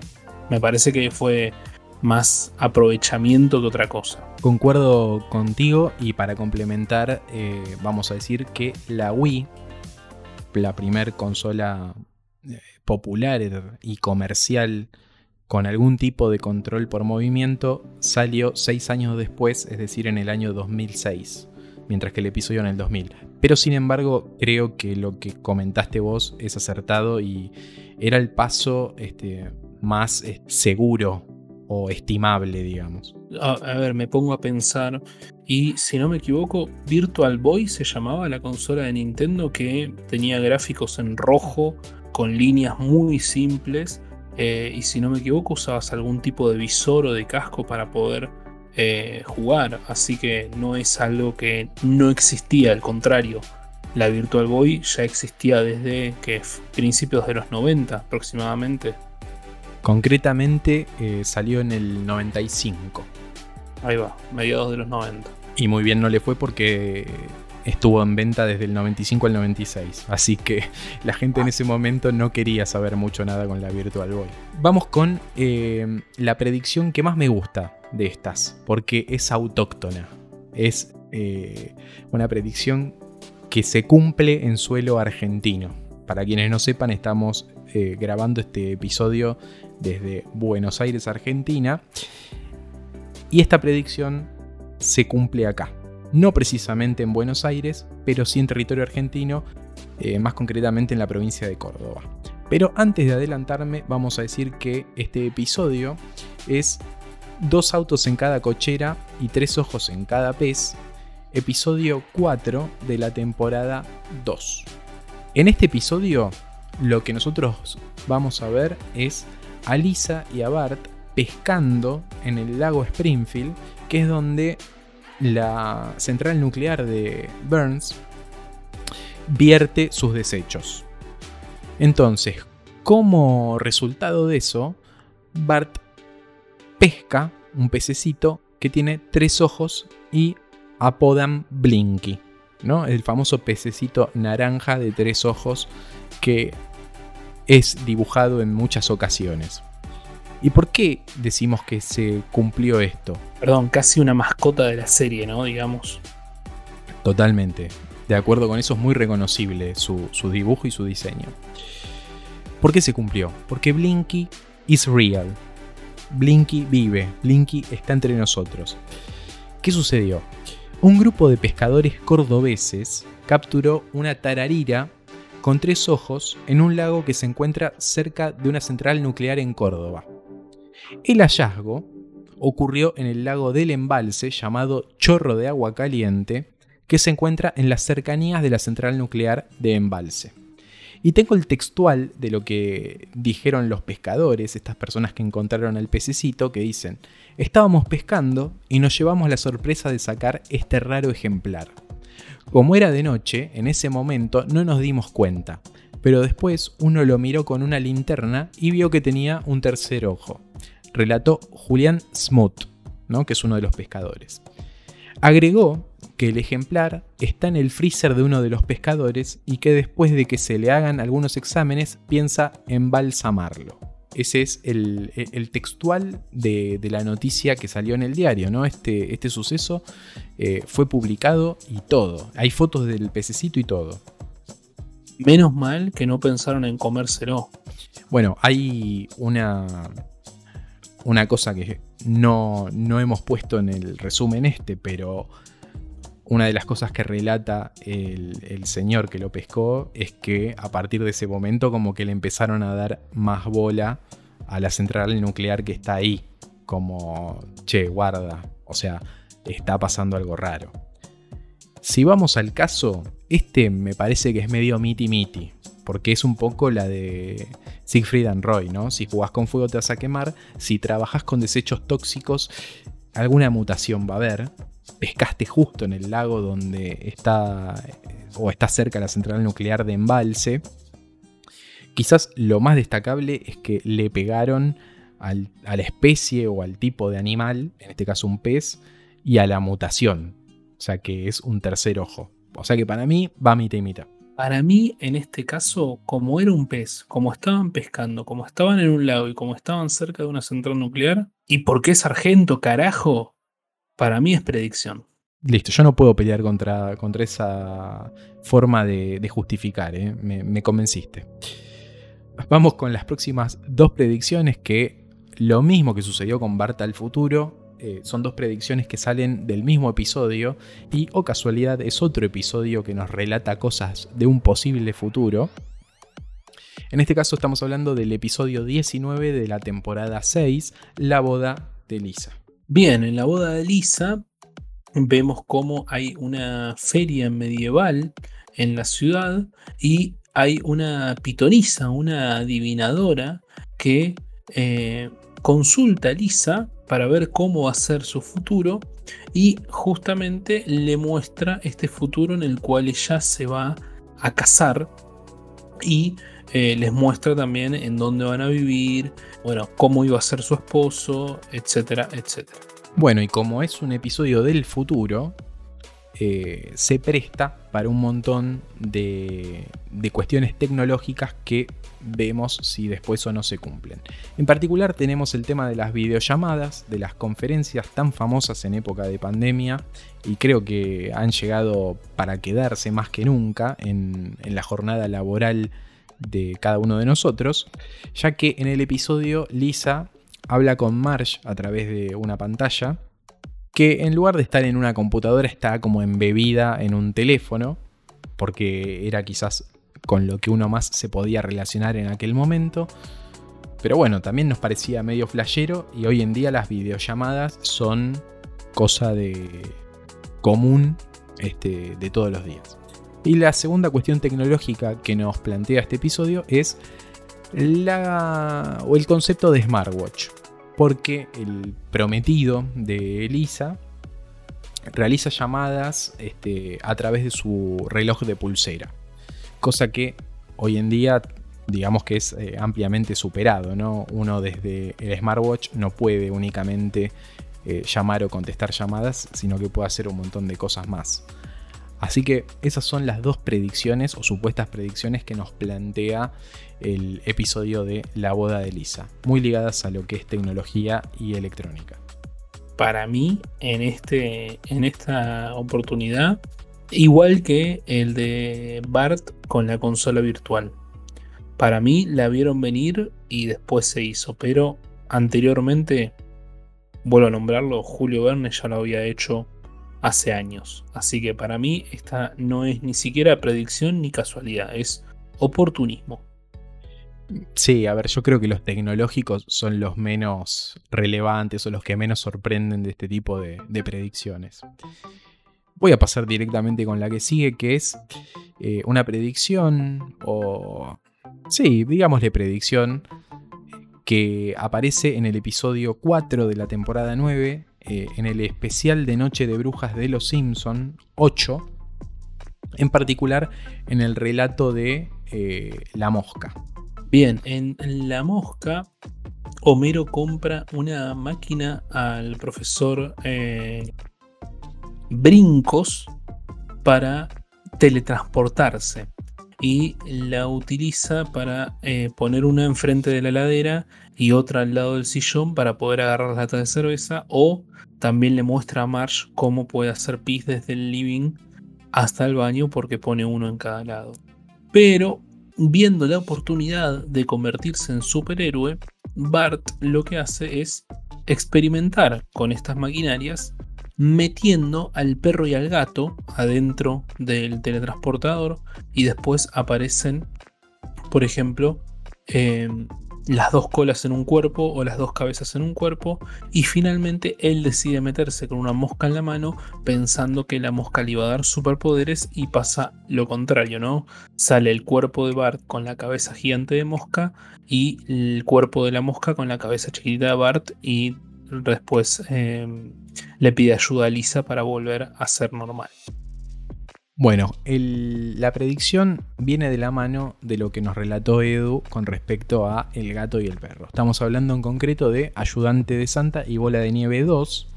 Me parece que fue más aprovechamiento que otra cosa. Concuerdo contigo y para complementar eh, vamos a decir que la Wii, la primer consola popular y comercial con algún tipo de control por movimiento salió seis años después, es decir, en el año 2006, mientras que el episodio en el 2000. Pero sin embargo, creo que lo que comentaste vos es acertado y era el paso este, más eh, seguro o estimable, digamos. A, a, ver, me pongo a pensar. Y si no me equivoco, Virtual Boy se llamaba la consola de Nintendo que tenía gráficos en rojo, con líneas muy simples. Eh, y si no me equivoco, usabas algún tipo de visor o de casco para poder eh, jugar. Así que no es algo que no existía, al contrario. La Virtual Boy ya existía desde que principios de los 90 aproximadamente. Concretamente eh, salió en el 95. Ahí va, mediados de los 90. Y muy bien no le fue porque estuvo en venta desde el 95 al 96. Así que la gente en ese momento no quería saber mucho nada con la Virtual Boy. Vamos con eh, la predicción que más me gusta de estas, porque es autóctona. Es eh, una predicción que se cumple en suelo argentino. Para quienes no sepan, estamos eh, grabando este episodio desde Buenos Aires, Argentina. Y esta predicción se cumple acá. No precisamente en Buenos Aires, pero sí en territorio argentino, eh, más concretamente en la provincia de Córdoba. Pero antes de adelantarme, vamos a decir que este episodio es dos autos en cada cochera y tres ojos en cada pez, episodio 4 de la temporada 2. En este episodio, lo que nosotros vamos a ver es a Lisa y a Bart pescando en el lago Springfield, que es donde la central nuclear de Burns vierte sus desechos. Entonces, como resultado de eso, Bart pesca un pececito que tiene tres ojos y apodan Blinky, ¿no? El famoso pececito naranja de tres ojos que es dibujado en muchas ocasiones. ¿Y por qué decimos que se cumplió esto? Perdón, casi una mascota de la serie, ¿no? Digamos. Totalmente. De acuerdo con eso es muy reconocible su, su dibujo y su diseño. ¿Por qué se cumplió? Porque Blinky is real. Blinky vive. Blinky está entre nosotros. ¿Qué sucedió? Un grupo de pescadores cordobeses capturó una tararira con tres ojos en un lago que se encuentra cerca de una central nuclear en Córdoba. El hallazgo ocurrió en el lago del embalse llamado Chorro de Agua Caliente, que se encuentra en las cercanías de la central nuclear de embalse. Y tengo el textual de lo que dijeron los pescadores, estas personas que encontraron al pececito, que dicen, estábamos pescando y nos llevamos la sorpresa de sacar este raro ejemplar. Como era de noche, en ese momento no nos dimos cuenta, pero después uno lo miró con una linterna y vio que tenía un tercer ojo relató Julián Smoot, ¿no? que es uno de los pescadores. Agregó que el ejemplar está en el freezer de uno de los pescadores y que después de que se le hagan algunos exámenes piensa embalsamarlo. Ese es el, textual de, la noticia que salió en el diario, ¿no? Este, este suceso eh, fue publicado y todo. Hay fotos del pececito y todo. Menos mal que no pensaron en comérselo. Bueno, hay una, una cosa que no, hemos puesto en el resumen este, pero una de las cosas que relata el, señor que lo pescó es que a partir de ese momento como que le empezaron a dar más bola a la central nuclear que está ahí. Como, che, guarda. O sea, está pasando algo raro. Si vamos al caso, este me parece que es medio miti miti porque es un poco la de Siegfried and Roy, ¿no? Si jugás con fuego te vas a quemar, si trabajas con desechos tóxicos, alguna mutación va a haber. Pescaste justo en el lago donde está o está cerca la central nuclear de embalse. Quizás lo más destacable es que le pegaron a la especie o al tipo de animal, en este caso un pez, y a la mutación. O sea que es un tercer ojo. O sea que para mí va mitad y mitad. Para mí, en este caso, como era un pez, como estaban pescando, como estaban en un lago y como estaban cerca de una central nuclear, y porque es argento, carajo, para mí es predicción. Listo, yo no puedo pelear contra, contra esa forma de, justificar, ¿eh? me, me convenciste. Vamos con las próximas dos predicciones que lo mismo que sucedió con Bart al futuro. Eh, son dos predicciones que salen del mismo episodio y, o casualidad, es otro episodio que nos relata cosas de un posible futuro. En este caso estamos hablando del episodio 19 de la temporada 6, La boda de Lisa. Bien, en la boda de Lisa vemos cómo hay una feria medieval en la ciudad y hay una pitonisa, una adivinadora que eh, consulta a Lisa para ver cómo va a ser su futuro y justamente le muestra este futuro en el cual ella se va a casar y eh, les muestra también en dónde van a vivir, bueno, cómo iba a ser su esposo, etcétera, etcétera. Bueno, y como es un episodio del futuro, eh, se presta para un montón de, cuestiones tecnológicas que vemos si después o no se cumplen. En particular tenemos el tema de las videollamadas, de las conferencias tan famosas en época de pandemia y creo que han llegado para quedarse más que nunca en, en la jornada laboral de cada uno de nosotros, ya que en el episodio Lisa habla con Marge a través de una pantalla que en lugar de estar en una computadora está como embebida en un teléfono, porque era quizás con lo que uno más se podía relacionar en aquel momento. Pero bueno, también nos parecía medio flashero y hoy en día las videollamadas son cosa de común este, de todos los días. Y la segunda cuestión tecnológica que nos plantea este episodio es la, o el concepto de smartwatch. Porque el prometido de Elisa realiza llamadas este, a través de su reloj de pulsera. Cosa que hoy en día digamos que es eh, ampliamente superado. ¿no? Uno desde el smartwatch no puede únicamente eh, llamar o contestar llamadas, sino que puede hacer un montón de cosas más. Así que esas son las dos predicciones o supuestas predicciones que nos plantea el episodio de La boda de Lisa, muy ligadas a lo que es tecnología y electrónica. Para mí, en, este, en esta oportunidad, igual que el de Bart con la consola virtual. Para mí la vieron venir y después se hizo, pero anteriormente, vuelvo a nombrarlo, Julio Verne ya lo había hecho hace años. Así que para mí esta no es ni siquiera predicción ni casualidad, es oportunismo. Sí, a ver, yo creo que los tecnológicos son los menos relevantes o los que menos sorprenden de este tipo de, predicciones. Voy a pasar directamente con la que sigue, que es eh, una predicción o... Sí, digámosle predicción, que aparece en el episodio 4 de la temporada 9 eh, en el especial de Noche de Brujas de Los Simpson 8, en particular en el relato de eh, La Mosca. Bien, en La Mosca, Homero compra una máquina al profesor eh, Brincos para teletransportarse y la utiliza para poner una enfrente de la heladera y otra al lado del sillón para poder agarrar lata de cerveza o también le muestra a Marge cómo puede hacer pis desde el living hasta el baño porque pone uno en cada lado. Pero viendo la oportunidad de convertirse en superhéroe, Bart lo que hace es experimentar con estas maquinarias metiendo al perro y al gato adentro del teletransportador y después aparecen, por ejemplo, eh, las dos colas en un cuerpo o las dos cabezas en un cuerpo y finalmente él decide meterse con una mosca en la mano pensando que la mosca le iba a dar superpoderes y pasa lo contrario, ¿no? Sale el cuerpo de Bart con la cabeza gigante de mosca y el cuerpo de la mosca con la cabeza chiquitita de Bart y después eh, le pide ayuda a Lisa para volver a ser normal. Bueno, la predicción viene de la mano de lo que nos relató Edu con respecto a El gato y el perro. Estamos hablando en concreto de Ayudante de Santa y Bola de Nieve 2,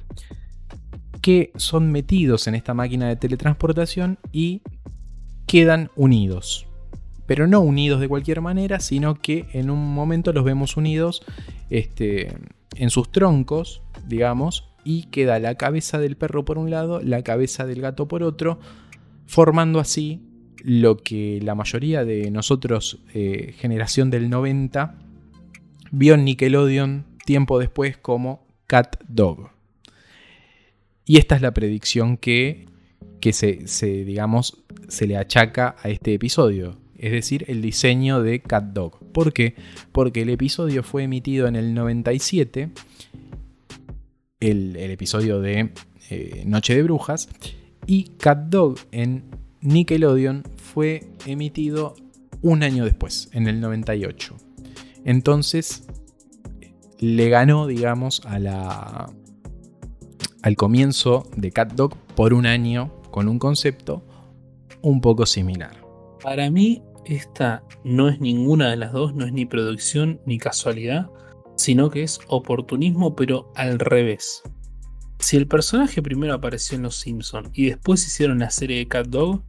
que son metidos en esta máquina de teletransportación y quedan unidos. Pero no unidos de cualquier manera, sino que en un momento los vemos unidos este, en sus troncos, digamos, y queda la cabeza del perro por un lado, la cabeza del gato por otro, formando así lo que la mayoría de nosotros, eh, generación del 90, vio en Nickelodeon tiempo después como Cat Dog. Y esta es la predicción que, que se, se, digamos, se le achaca a este episodio. Es decir, el diseño de Cat Dog. ¿Por qué? Porque el episodio fue emitido en el 97. El, episodio de eh, Noche de Brujas. Y Cat Dog en Nickelodeon fue emitido un año después, en el 98. Entonces, le ganó, digamos, a la, al comienzo de Cat Dog por un año con un concepto un poco similar. Para mí, esta no es ninguna de las dos, no es ni producción ni casualidad, sino que es oportunismo, pero al revés. Si el personaje primero apareció en Los Simpsons y después hicieron la serie de Cat Dog,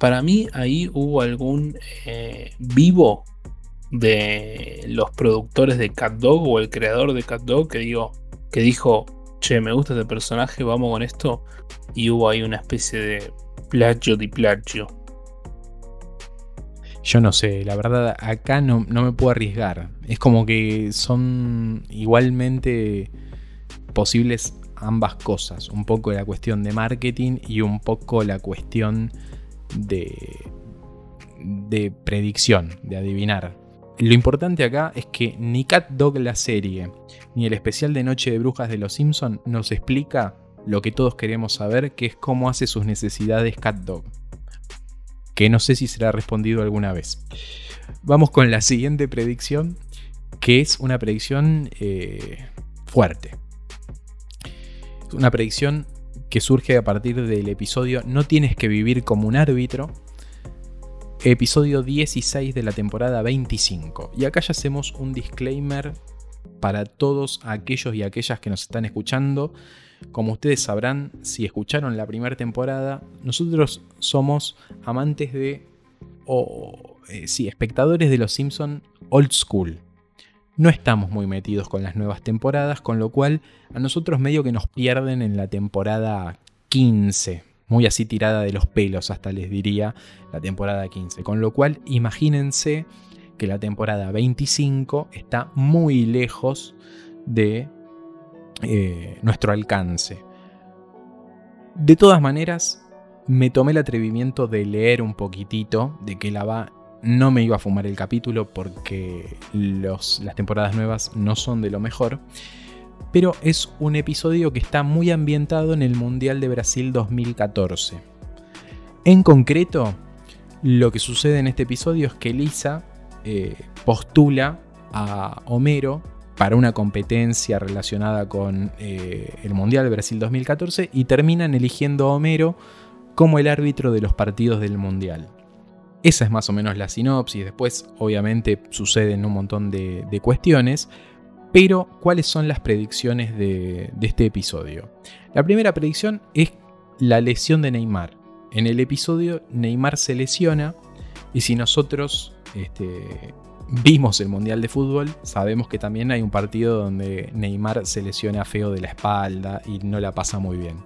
para mí ahí hubo algún eh, vivo de los productores de Cat Dog o el creador de Cat Dog que, digo, que dijo, che, me gusta este personaje, vamos con esto. Y hubo ahí una especie de plagio di plagio. Yo no sé, la verdad acá no, no me puedo arriesgar. Es como que son igualmente posibles ambas cosas. Un poco la cuestión de marketing y un poco la cuestión de, de predicción, de adivinar. Lo importante acá es que ni Cat Dog la serie, ni el especial de Noche de Brujas de los Simpson nos explica lo que todos queremos saber, que es cómo hace sus necesidades Cat Dog. Que no sé si será respondido alguna vez. Vamos con la siguiente predicción, que es una predicción eh, fuerte. Una predicción que surge a partir del episodio No tienes que vivir como un árbitro, episodio 16 de la temporada 25. Y acá ya hacemos un disclaimer para todos aquellos y aquellas que nos están escuchando. Como ustedes sabrán, si escucharon la primera temporada, nosotros somos amantes de, o eh, sí, espectadores de Los Simpson old school. No estamos muy metidos con las nuevas temporadas, con lo cual a nosotros medio que nos pierden en la temporada 15, muy así tirada de los pelos hasta les diría la temporada 15. Con lo cual imagínense que la temporada 25 está muy lejos de eh, nuestro alcance. De todas maneras, me tomé el atrevimiento de leer un poquitito de que la va no me iba a fumar el capítulo porque las temporadas nuevas no son de lo mejor. Pero es un episodio que está muy ambientado en el Mundial de Brasil 2014. En concreto, lo que sucede en este episodio es que Lisa eh, postula a Homero para una competencia relacionada con eh, el Mundial de Brasil 2014 y terminan eligiendo a Homero como el árbitro de los partidos del Mundial. Esa es más o menos la sinopsis. Después, obviamente, suceden un montón de, cuestiones. Pero, ¿cuáles son las predicciones de, este episodio? La primera predicción es la lesión de Neymar. En el episodio, Neymar se lesiona. Y si nosotros este, vimos el Mundial de Fútbol, sabemos que también hay un partido donde Neymar se lesiona feo de la espalda y no la pasa muy bien.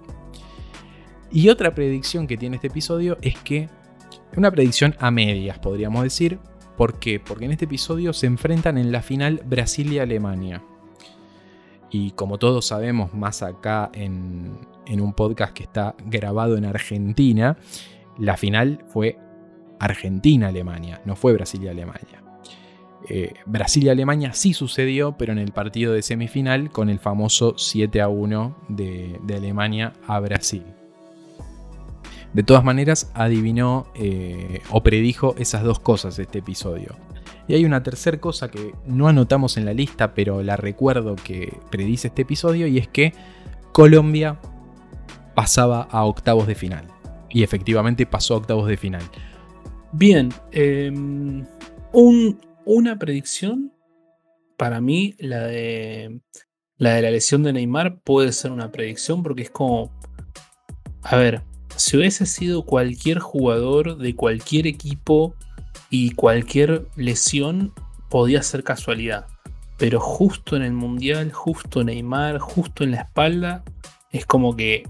Y otra predicción que tiene este episodio es que una predicción a medias, podríamos decir. ¿Por qué? Porque en este episodio se enfrentan en la final Brasil y Alemania. Y como todos sabemos, más acá en, un podcast que está grabado en Argentina, la final fue Argentina-Alemania, no fue Brasil y Alemania. Eh, Brasil y Alemania sí sucedió, pero en el partido de semifinal con el famoso 7 a 1 de Alemania a Brasil. De todas maneras, adivinó eh, o predijo esas dos cosas este episodio. Y hay una tercera cosa que no anotamos en la lista, pero la recuerdo que predice este episodio, y es que Colombia pasaba a octavos de final. Y efectivamente pasó a octavos de final. Bien, em, una predicción, para mí, la de, la de la lesión de Neymar puede ser una predicción porque es como, a ver, si hubiese sido cualquier jugador de cualquier equipo y cualquier lesión, podía ser casualidad. Pero justo en el Mundial, justo Neymar, justo en la espalda, es como que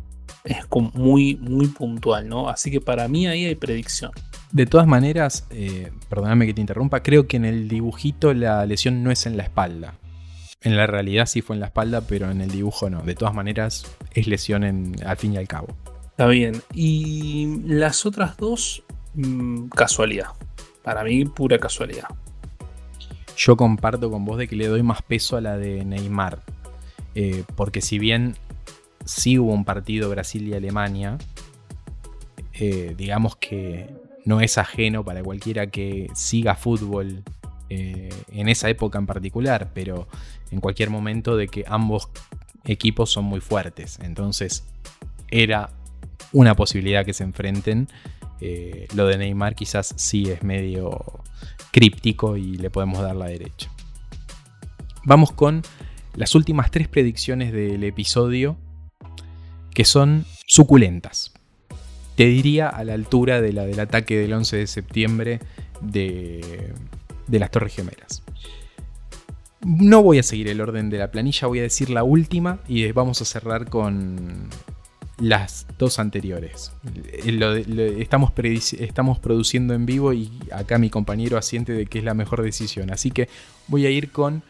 es muy, muy puntual, ¿no? Así que para mí ahí hay predicción. De todas maneras, eh, perdóname que te interrumpa, creo que en el dibujito la lesión no es en la espalda. En la realidad sí fue en la espalda, pero en el dibujo no. De todas maneras, es lesión en, al fin y al cabo. Está bien. Y las otras dos, mm, casualidad. Para mí, pura casualidad. Yo comparto con vos de que le doy más peso a la de Neymar. Eh, porque si bien sí hubo un partido Brasil y Alemania, eh, digamos que no es ajeno para cualquiera que siga fútbol eh, en esa época en particular, pero en cualquier momento de que ambos equipos son muy fuertes. Entonces era una posibilidad que se enfrenten. Eh, lo de Neymar quizás sí es medio críptico y le podemos dar la derecha. Vamos con las últimas tres predicciones del episodio que son suculentas. Te diría a la altura de la del ataque del 11 de septiembre de, de las Torres Gemelas. No voy a seguir el orden de la planilla, voy a decir la última y vamos a cerrar con las dos anteriores. estamos, estamos produciendo en vivo y acá mi compañero asiente de que es la mejor decisión. Así que voy a ir con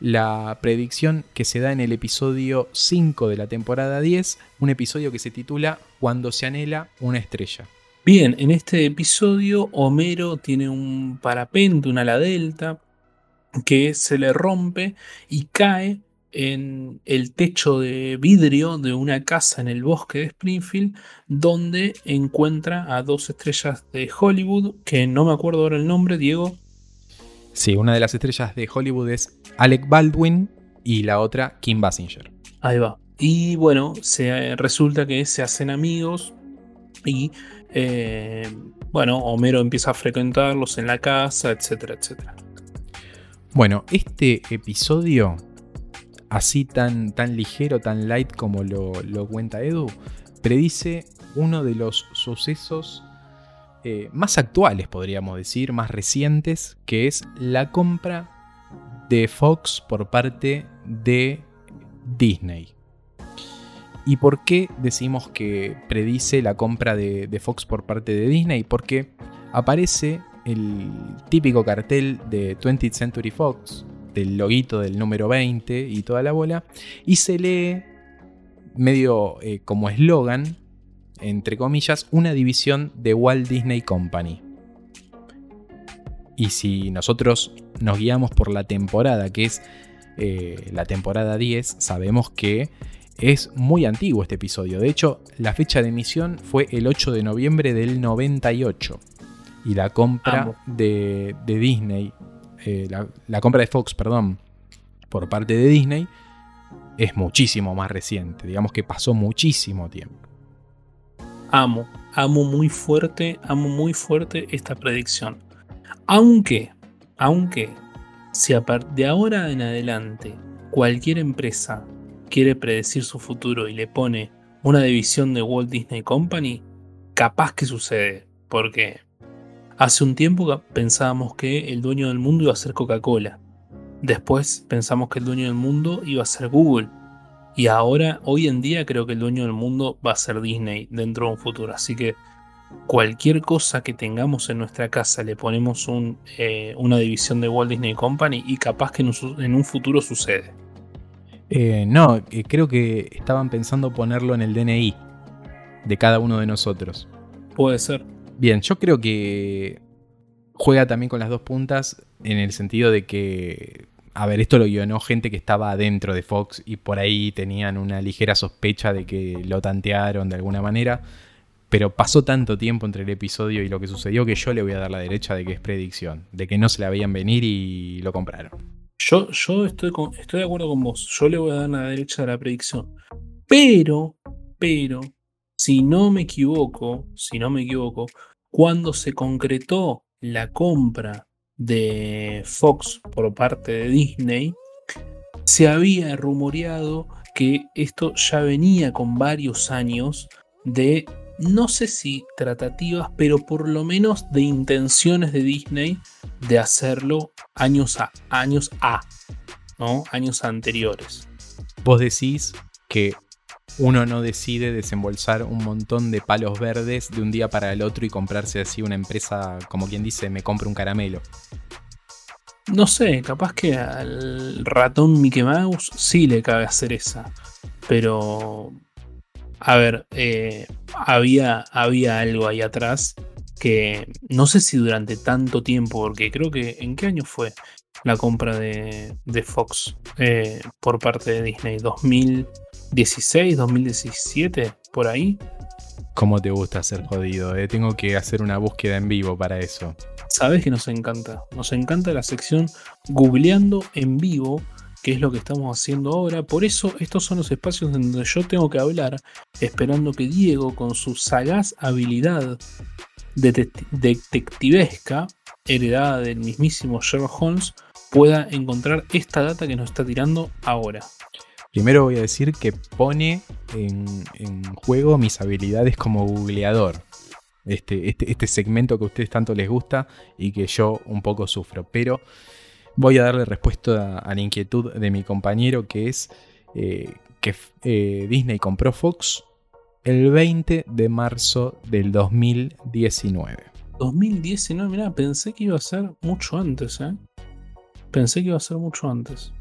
la predicción que se da en el episodio 5 de la temporada 10, un episodio que se titula Cuando se anhela una estrella. Bien, en este episodio Homero tiene un parapente, una ala delta, que se le rompe y cae en el techo de vidrio de una casa en el bosque de Springfield, donde encuentra a dos estrellas de Hollywood, que no me acuerdo ahora el nombre, Diego. Sí, una de las estrellas de Hollywood es Alec Baldwin y la otra Kim Basinger. Ahí va. Y bueno, se, resulta que se hacen amigos y eh, bueno, Homero empieza a frecuentarlos en la casa, etcétera, etcétera. Bueno, este episodio, así tan, tan ligero, tan light como lo, cuenta Edu, predice uno de los sucesos eh, más actuales, podríamos decir, más recientes, que es la compra de Fox por parte de Disney. ¿Y por qué decimos que predice la compra de, Fox por parte de Disney? Porque aparece el típico cartel de 20th Century Fox, del loguito del número 20 y toda la bola, y se lee medio eh, como eslogan, entre comillas, una división de Walt Disney Company. Y si nosotros nos guiamos por la temporada, que es eh, la temporada 10, sabemos que es muy antiguo este episodio. De hecho, la fecha de emisión fue el 8 de noviembre del 98. Y la compra de, Disney, eh, la, compra de Fox, perdón, por parte de Disney, es muchísimo más reciente. Digamos que pasó muchísimo tiempo. Amo, amo muy fuerte, amo muy fuerte esta predicción. Aunque, aunque, si de ahora en adelante cualquier empresa quiere predecir su futuro y le pone una división de Walt Disney Company, capaz que sucede, porque hace un tiempo pensábamos que el dueño del mundo iba a ser Coca-Cola, después pensamos que el dueño del mundo iba a ser Google, y ahora, hoy en día, creo que el dueño del mundo va a ser Disney dentro de un futuro, así que cualquier cosa que tengamos en nuestra casa le ponemos eh, una división de Walt Disney Company y capaz que en un futuro sucede. Eh, no, eh, creo que estaban pensando ponerlo en el DNI de cada uno de nosotros. Puede ser. Bien, yo creo que juega también con las dos puntas en el sentido de que, a ver, esto lo guionó gente que estaba adentro de Fox y por ahí tenían una ligera sospecha de que lo tantearon de alguna manera. Pero pasó tanto tiempo entre el episodio y lo que sucedió que yo le voy a dar la derecha de que es predicción, de que no se la veían venir y lo compraron. Yo, yo estoy, estoy de acuerdo con vos. Yo le voy a dar la derecha de la predicción. Pero, pero, si no me equivoco, si no me equivoco, cuando se concretó la compra de Fox por parte de Disney, se había rumoreado que esto ya venía con varios años de, no sé si tratativas, pero por lo menos de intenciones de Disney de hacerlo años a, años a, ¿no? Años anteriores. Vos decís que uno no decide desembolsar un montón de palos verdes de un día para el otro y comprarse así una empresa, como quien dice, me compro un caramelo. no sé, capaz que al ratón Mickey Mouse sí le cabe hacer esa. Pero, a ver, eh, había, había algo ahí atrás que no sé si durante tanto tiempo, porque creo que en qué año fue la compra de, Fox eh, por parte de Disney, 2016, 2017, por ahí. ¿Cómo te gusta ser jodido? Eh? Tengo que hacer una búsqueda en vivo para eso. Sabes que nos encanta. Nos encanta la sección googleando en vivo, que es lo que estamos haciendo ahora. Por eso estos son los espacios donde yo tengo que hablar, esperando que Diego, con su sagaz habilidad detectivesca, heredada del mismísimo Sherlock Holmes, pueda encontrar esta data que nos está tirando ahora. Primero voy a decir que pone en, juego mis habilidades como googleador. Este, este, este, segmento que a ustedes tanto les gusta y que yo un poco sufro. Pero voy a darle respuesta a, la inquietud de mi compañero que es eh, que eh, Disney compró Fox el 20 de marzo del 2019. 2019, mira, pensé que iba a ser mucho antes, ¿eh? Pensé que iba a ser mucho antes.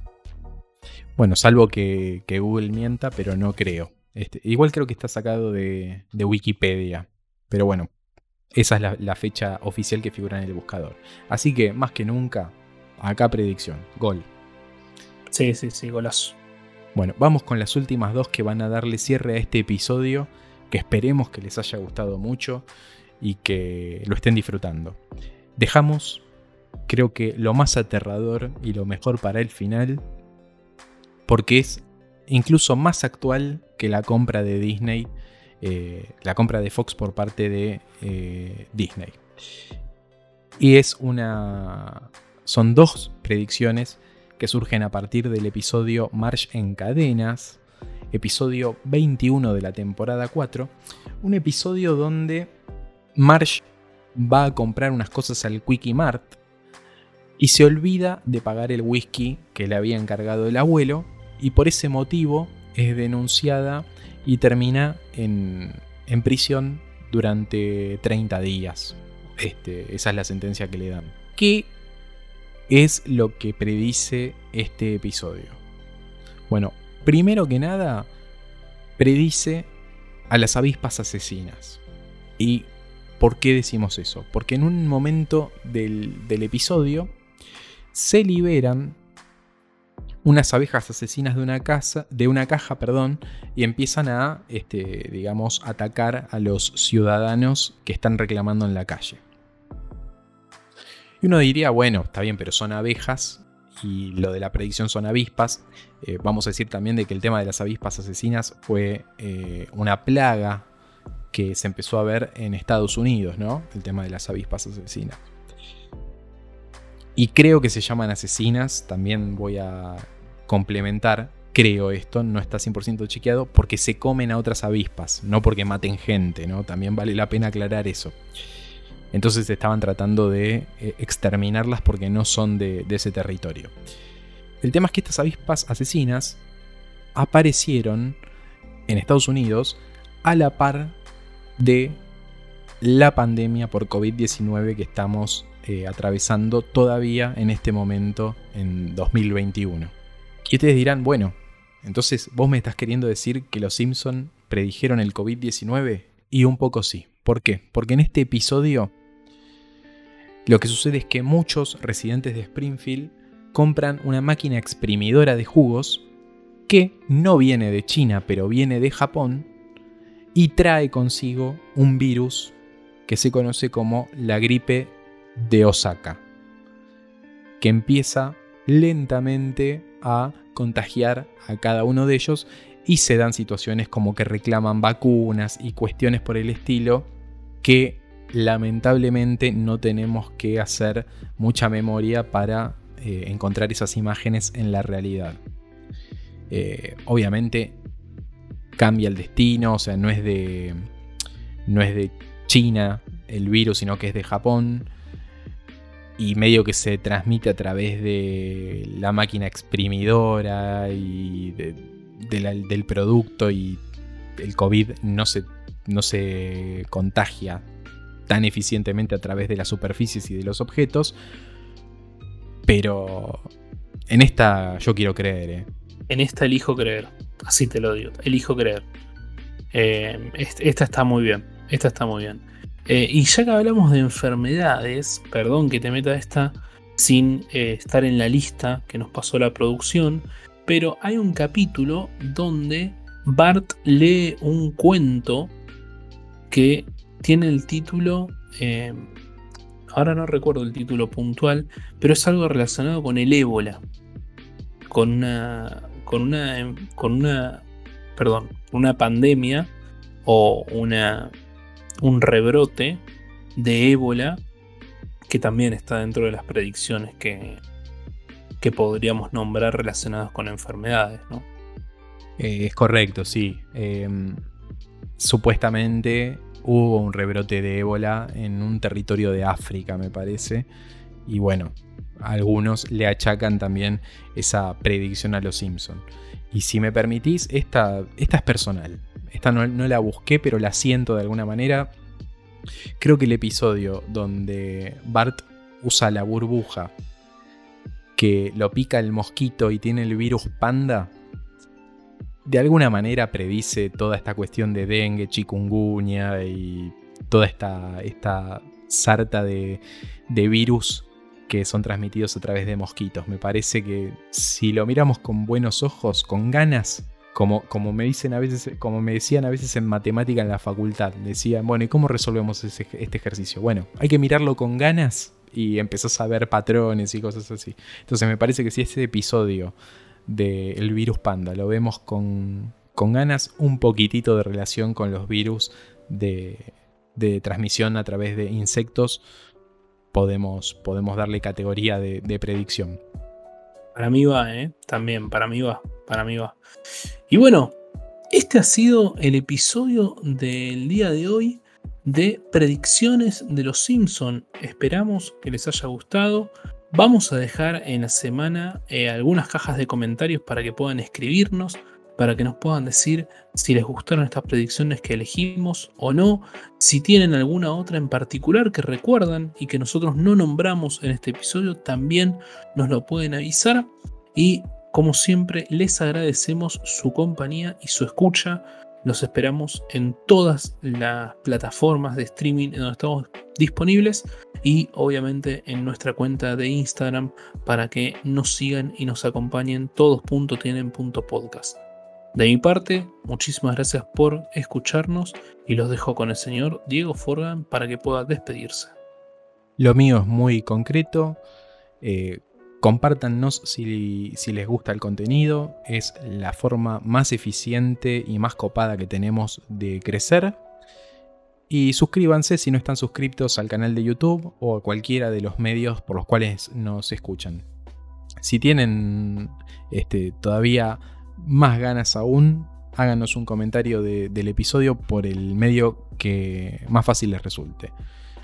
Bueno, salvo que, Google mienta, pero no creo. Este, igual creo que está sacado de, Wikipedia. Pero bueno, esa es la, fecha oficial que figura en el buscador. Así que, más que nunca, acá predicción. Gol. Sí, sí, sí, golazo. Bueno, vamos con las últimas dos que van a darle cierre a este episodio, que esperemos que les haya gustado mucho y que lo estén disfrutando. Dejamos creo que lo más aterrador y lo mejor para el final, porque es incluso más actual que la compra de Disney, eh, la compra de Fox por parte de eh, Disney. Y es una... Son dos predicciones que surgen a partir del episodio March en cadenas, episodio 21 de la temporada 4, un episodio donde Marsh va a comprar unas cosas al Quickie Mart y se olvida de pagar el whisky que le había encargado el abuelo y por ese motivo es denunciada y termina en, prisión durante 30 días. Este, esa es la sentencia que le dan. ¿Qué es lo que predice este episodio? Bueno, primero que nada, predice a las avispas asesinas. ¿Y por qué decimos eso? Porque en un momento del, del episodio se liberan unas abejas asesinas de una, casa, de una caja perdón, y empiezan a, este, digamos, atacar a los ciudadanos que están reclamando en la calle. Y uno diría, bueno, está bien, pero son abejas y lo de la predicción son avispas. Eh, vamos a decir también de que el tema de las avispas asesinas fue eh, una plaga que se empezó a ver en Estados Unidos, ¿no? El tema de las avispas asesinas. Y creo que se llaman asesinas, también voy a complementar, creo esto, no está 100% chequeado, porque se comen a otras avispas, no porque maten gente, ¿no? También vale la pena aclarar eso. Entonces estaban tratando de eh, exterminarlas porque no son de, ese territorio. El tema es que estas avispas asesinas aparecieron en Estados Unidos a la par de la pandemia por COVID-19 que estamos eh, atravesando todavía en este momento, en 2021. Y ustedes dirán, bueno, entonces vos me estás queriendo decir que los Simpson predijeron el COVID-19? Y un poco sí. ¿Por qué? Porque en este episodio lo que sucede es que muchos residentes de Springfield compran una máquina exprimidora de jugos que no viene de China, pero viene de Japón y trae consigo un virus que se conoce como la gripe de Osaka, que empieza lentamente a contagiar a cada uno de ellos y se dan situaciones como que reclaman vacunas y cuestiones por el estilo que lamentablemente no tenemos que hacer mucha memoria para eh, encontrar esas imágenes en la realidad. Eh, obviamente cambia el destino, o sea, no es de, no es de China el virus, sino que es de Japón y medio que se transmite a través de la máquina exprimidora y del producto y el COVID no se, no se contagia tan eficientemente a través de las superficies y de los objetos. Pero en esta yo quiero creer. ¿eh? En esta elijo creer. Así te lo digo. Elijo creer. Eh, esta está muy bien. Esta está muy bien. Eh, y ya que hablamos de enfermedades, perdón que te meta esta sin eh, estar en la lista que nos pasó la producción, pero hay un capítulo donde Bart lee un cuento que tiene el título, eh, ahora no recuerdo el título puntual, pero es algo relacionado con el ébola, con una, con una, con una, perdón, una pandemia o una, un rebrote de ébola que también está dentro de las predicciones que, que podríamos nombrar relacionadas con enfermedades, ¿no? Eh, es correcto, sí. Em, supuestamente hubo un rebrote de ébola en un territorio de África, me parece. Y bueno, algunos le achacan también esa predicción a los Simpson. Y si me permitís, esta, esta es personal. Esta no, la busqué, pero la siento de alguna manera. Creo que el episodio donde Bart usa la burbuja que lo pica el mosquito y tiene el virus panda, de alguna manera predice toda esta cuestión de dengue, chikungunya y toda esta, esta sarta de, de virus que son transmitidos a través de mosquitos. Me parece que si lo miramos con buenos ojos, con ganas, como, como, me dicen a veces, como me decían a veces en matemática en la facultad, decían, bueno, ¿y cómo resolvemos este ejercicio? Bueno, hay que mirarlo con ganas y empezás a ver patrones y cosas así. Entonces me parece que si este episodio del virus panda lo vemos con, con, ganas, un poquitito de relación con los virus de, de transmisión a través de insectos, podemos, podemos darle categoría de, de predicción. Para mí va, ¿eh? También, para mí va, para mí va. Y bueno, este ha sido el episodio del día de hoy de predicciones de los Simpson. Esperamos que les haya gustado. Vamos a dejar en la semana eh, algunas cajas de comentarios para que puedan escribirnos, para que nos puedan decir si les gustaron estas predicciones que elegimos o no, si tienen alguna otra en particular que recuerdan y que nosotros no nombramos en este episodio, también nos lo pueden avisar. Y como siempre, les agradecemos su compañía y su escucha. Los esperamos en todas las plataformas de streaming en donde estamos disponibles y obviamente en nuestra cuenta de Instagram para que nos sigan y nos acompañen todos.tienen.podcast. De mi parte, muchísimas gracias por escucharnos y los dejo con el señor Diego Forgan para que pueda despedirse. Lo mío es muy concreto. Eh, Compártanos si, les gusta el contenido, es la forma más eficiente y más copada que tenemos de crecer. Y suscríbanse si no están suscritos al canal de YouTube o a cualquiera de los medios por los cuales nos escuchan. Si tienen este, todavía más ganas aún, háganos un comentario del episodio por el medio que más fácil les resulte.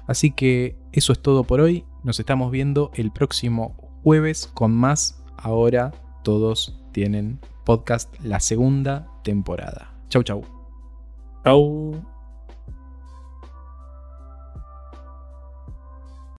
Así que eso es todo por hoy. Nos estamos viendo el próximo jueves con más. Ahora todos tienen podcast la segunda temporada. Chau, chau. Chau.